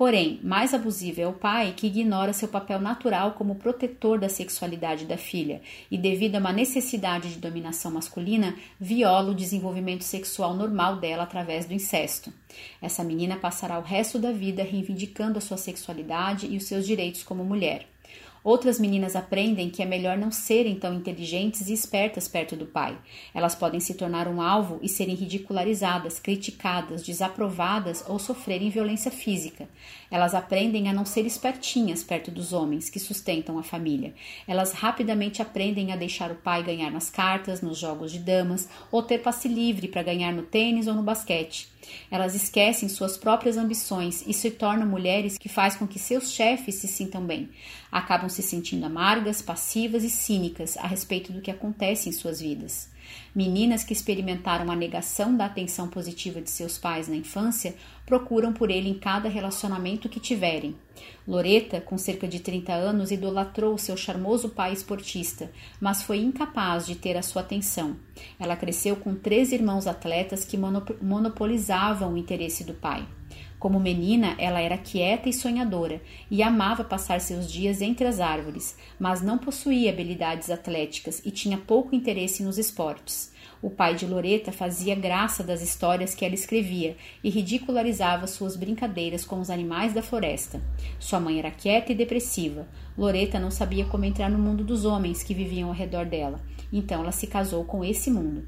Porém, mais abusivo é o pai que ignora seu papel natural como protetor da sexualidade da filha e, devido a uma necessidade de dominação masculina, viola o desenvolvimento sexual normal dela através do incesto. Essa menina passará o resto da vida reivindicando a sua sexualidade e os seus direitos como mulher. Outras meninas aprendem que é melhor não serem tão inteligentes e espertas perto do pai. Elas podem se tornar um alvo e serem ridicularizadas, criticadas, desaprovadas ou sofrerem violência física. Elas aprendem a não ser espertinhas perto dos homens que sustentam a família. Elas rapidamente aprendem a deixar o pai ganhar nas cartas, nos jogos de damas ou ter passe livre para ganhar no tênis ou no basquete. Elas esquecem suas próprias ambições e se tornam mulheres que faz com que seus chefes se sintam bem. Acabam se sentindo amargas, passivas e cínicas a respeito do que acontece em suas vidas. Meninas que experimentaram a negação da atenção positiva de seus pais na infância procuram por ele em cada relacionamento que tiverem. Loreta, com cerca de 30 anos, idolatrou seu charmoso pai esportista, mas foi incapaz de ter a sua atenção. Ela cresceu com três irmãos atletas que monopolizavam o interesse do pai. Como menina, ela era quieta e sonhadora e amava passar seus dias entre as árvores, mas não possuía habilidades atléticas e tinha pouco interesse nos esportes. O pai de Loreta fazia graça das histórias que ela escrevia e ridicularizava suas brincadeiras com os animais da floresta. Sua mãe era quieta e depressiva. Loreta não sabia como entrar no mundo dos homens que viviam ao redor dela, então ela se casou com esse mundo.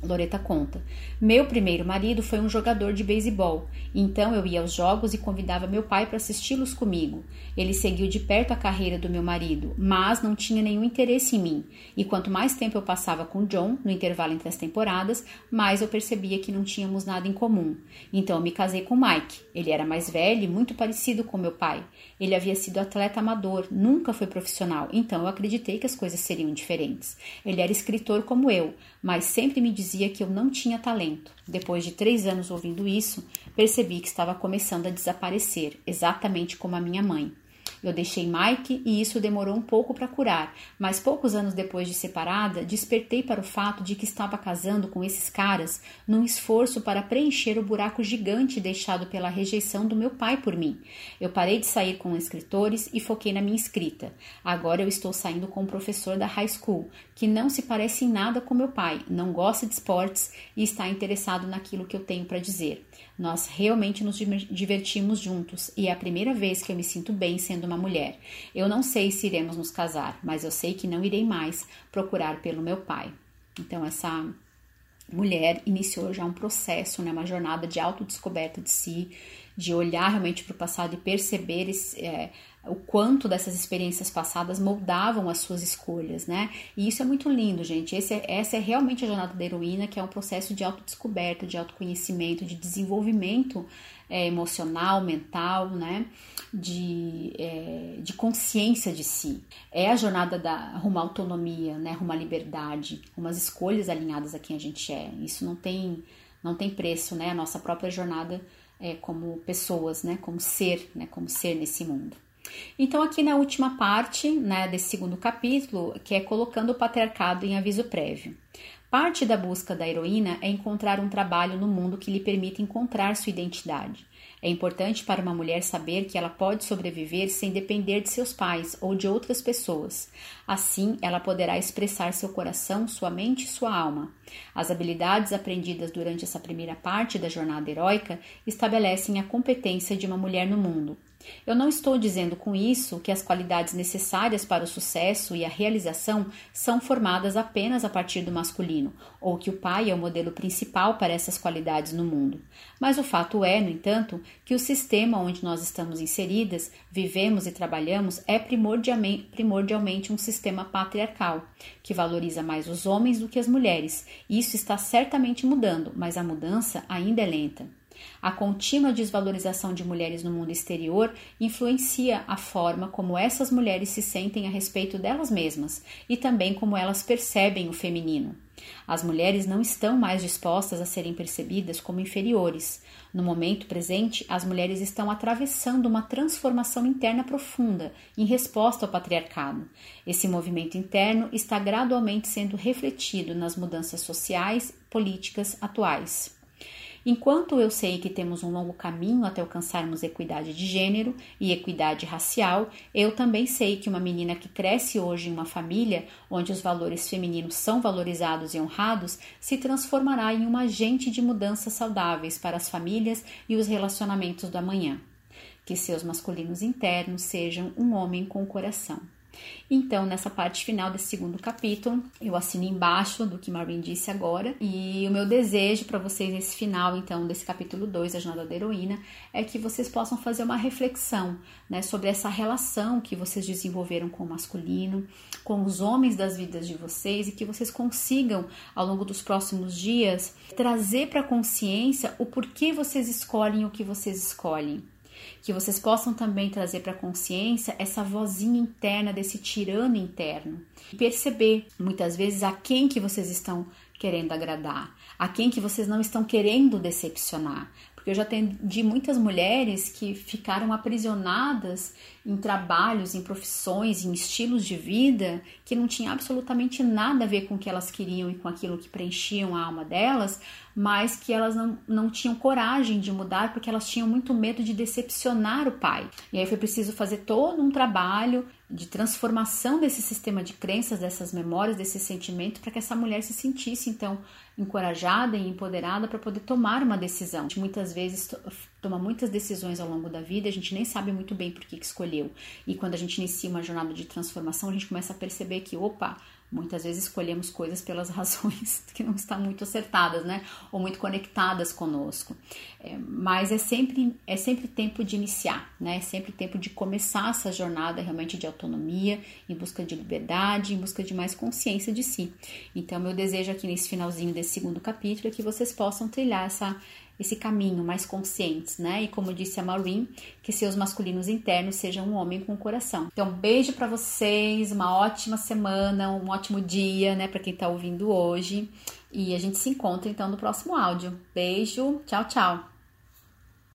Loreta conta: Meu primeiro marido foi um jogador de beisebol, então eu ia aos jogos e convidava meu pai para assisti-los comigo. Ele seguiu de perto a carreira do meu marido, mas não tinha nenhum interesse em mim. E quanto mais tempo eu passava com John, no intervalo entre as temporadas, mais eu percebia que não tínhamos nada em comum. Então eu me casei com Mike. Ele era mais velho e muito parecido com meu pai. Ele havia sido atleta amador, nunca foi profissional, então eu acreditei que as coisas seriam diferentes. Ele era escritor como eu, mas sempre me dizia que eu não tinha talento. Depois de três anos ouvindo isso, percebi que estava começando a desaparecer, exatamente como a minha mãe. Eu deixei Mike e isso demorou um pouco para curar, mas poucos anos depois de separada, despertei para o fato de que estava casando com esses caras num esforço para preencher o buraco gigante deixado pela rejeição do meu pai por mim. Eu parei de sair com escritores e foquei na minha escrita. Agora eu estou saindo com um professor da high school, que não se parece em nada com meu pai, não gosta de esportes e está interessado naquilo que eu tenho para dizer. Nós realmente nos divertimos juntos e é a primeira vez que eu me sinto bem sendo uma mulher. Eu não sei se iremos nos casar, mas eu sei que não irei mais procurar pelo meu pai. Então, essa mulher iniciou já um processo, né, uma jornada de autodescoberta de si, de olhar realmente para o passado e perceber esse, é, o quanto dessas experiências passadas moldavam as suas escolhas, né? E isso é muito lindo, gente. Esse é, essa é realmente a jornada da heroína, que é um processo de autodescoberta, de autoconhecimento, de desenvolvimento é, emocional, mental, né? De, é, de consciência de si. É a jornada da rumo à autonomia, né? Rumo à liberdade, umas escolhas alinhadas a quem a gente é. Isso não tem, não tem preço, né? A nossa própria jornada é, como pessoas, né? Como ser, né? Como ser nesse mundo. Então, aqui na última parte né, desse segundo capítulo, que é colocando o patriarcado em aviso prévio. Parte da busca da heroína é encontrar um trabalho no mundo que lhe permita encontrar sua identidade. É importante para uma mulher saber que ela pode sobreviver sem depender de seus pais ou de outras pessoas. Assim, ela poderá expressar seu coração, sua mente e sua alma. As habilidades aprendidas durante essa primeira parte da jornada heróica estabelecem a competência de uma mulher no mundo. Eu não estou dizendo com isso que as qualidades necessárias para o sucesso e a realização são formadas apenas a partir do masculino, ou que o pai é o modelo principal para essas qualidades no mundo. Mas o fato é, no entanto, que o sistema onde nós estamos inseridas, vivemos e trabalhamos é primordialmente, um sistema patriarcal, que valoriza mais os homens do que as mulheres. Isso está certamente mudando, mas a mudança ainda é lenta. A contínua desvalorização de mulheres no mundo exterior influencia a forma como essas mulheres se sentem a respeito delas mesmas e também como elas percebem o feminino. As mulheres não estão mais dispostas a serem percebidas como inferiores. No momento presente, as mulheres estão atravessando uma transformação interna profunda em resposta ao patriarcado. Esse movimento interno está gradualmente sendo refletido nas mudanças sociais e políticas atuais. Enquanto eu sei que temos um longo caminho até alcançarmos equidade de gênero e equidade racial, eu também sei que uma menina que cresce hoje em uma família onde os valores femininos são valorizados e honrados se transformará em uma agente de mudanças saudáveis para as famílias e os relacionamentos do amanhã. Que seus masculinos internos sejam um homem com coração. Então, nessa parte final desse segundo capítulo, eu assino embaixo do que Marvin disse agora. E o meu desejo para vocês nesse final, então, desse capítulo 2, a jornada da heroína, é que vocês possam fazer uma reflexão né, sobre essa relação que vocês desenvolveram com o masculino, com os homens das vidas de vocês e que vocês consigam, ao longo dos próximos dias, trazer para consciência o porquê vocês escolhem o que vocês escolhem que vocês possam também trazer para a consciência essa vozinha interna desse tirano interno e perceber muitas vezes a quem que vocês estão querendo agradar, a quem que vocês não estão querendo decepcionar. Porque eu já atendi muitas mulheres que ficaram aprisionadas em trabalhos, em profissões, em estilos de vida que não tinha absolutamente nada a ver com o que elas queriam e com aquilo que preenchiam a alma delas, mas que elas não, não tinham coragem de mudar porque elas tinham muito medo de decepcionar o pai. E aí foi preciso fazer todo um trabalho de transformação desse sistema de crenças, dessas memórias, desse sentimento, para que essa mulher se sentisse então encorajada e empoderada para poder tomar uma decisão. Muitas vezes toma muitas decisões ao longo da vida, a gente nem sabe muito bem por que, que escolheu. E quando a gente inicia uma jornada de transformação, a gente começa a perceber que, opa, Muitas vezes escolhemos coisas pelas [LAUGHS] razões que não estão muito acertadas, né? Ou muito conectadas conosco. É, mas é sempre, é sempre tempo de iniciar, né? É sempre tempo de começar essa jornada realmente de autonomia, em busca de liberdade, em busca de mais consciência de si. Então, meu desejo aqui nesse finalzinho desse segundo capítulo é que vocês possam trilhar essa esse caminho mais conscientes, né? E como disse a Maureen, que seus masculinos internos sejam um homem com coração. Então, beijo para vocês, uma ótima semana, um ótimo dia, né, para quem tá ouvindo hoje. E a gente se encontra então no próximo áudio. Beijo, tchau, tchau.